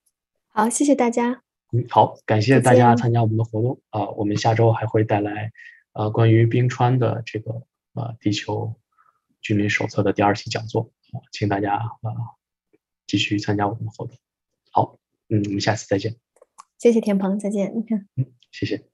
[SPEAKER 2] 好，谢谢大家，
[SPEAKER 1] 嗯，好，感谢大家参加我们的活动。啊，我们下周还会带来呃关于冰川的这个呃地球。居民手册的第二期讲座。啊，请大家啊继续参加我们的活动。好，嗯，我们下次再见。
[SPEAKER 2] 谢谢田鹏，再见。
[SPEAKER 1] 嗯，谢谢。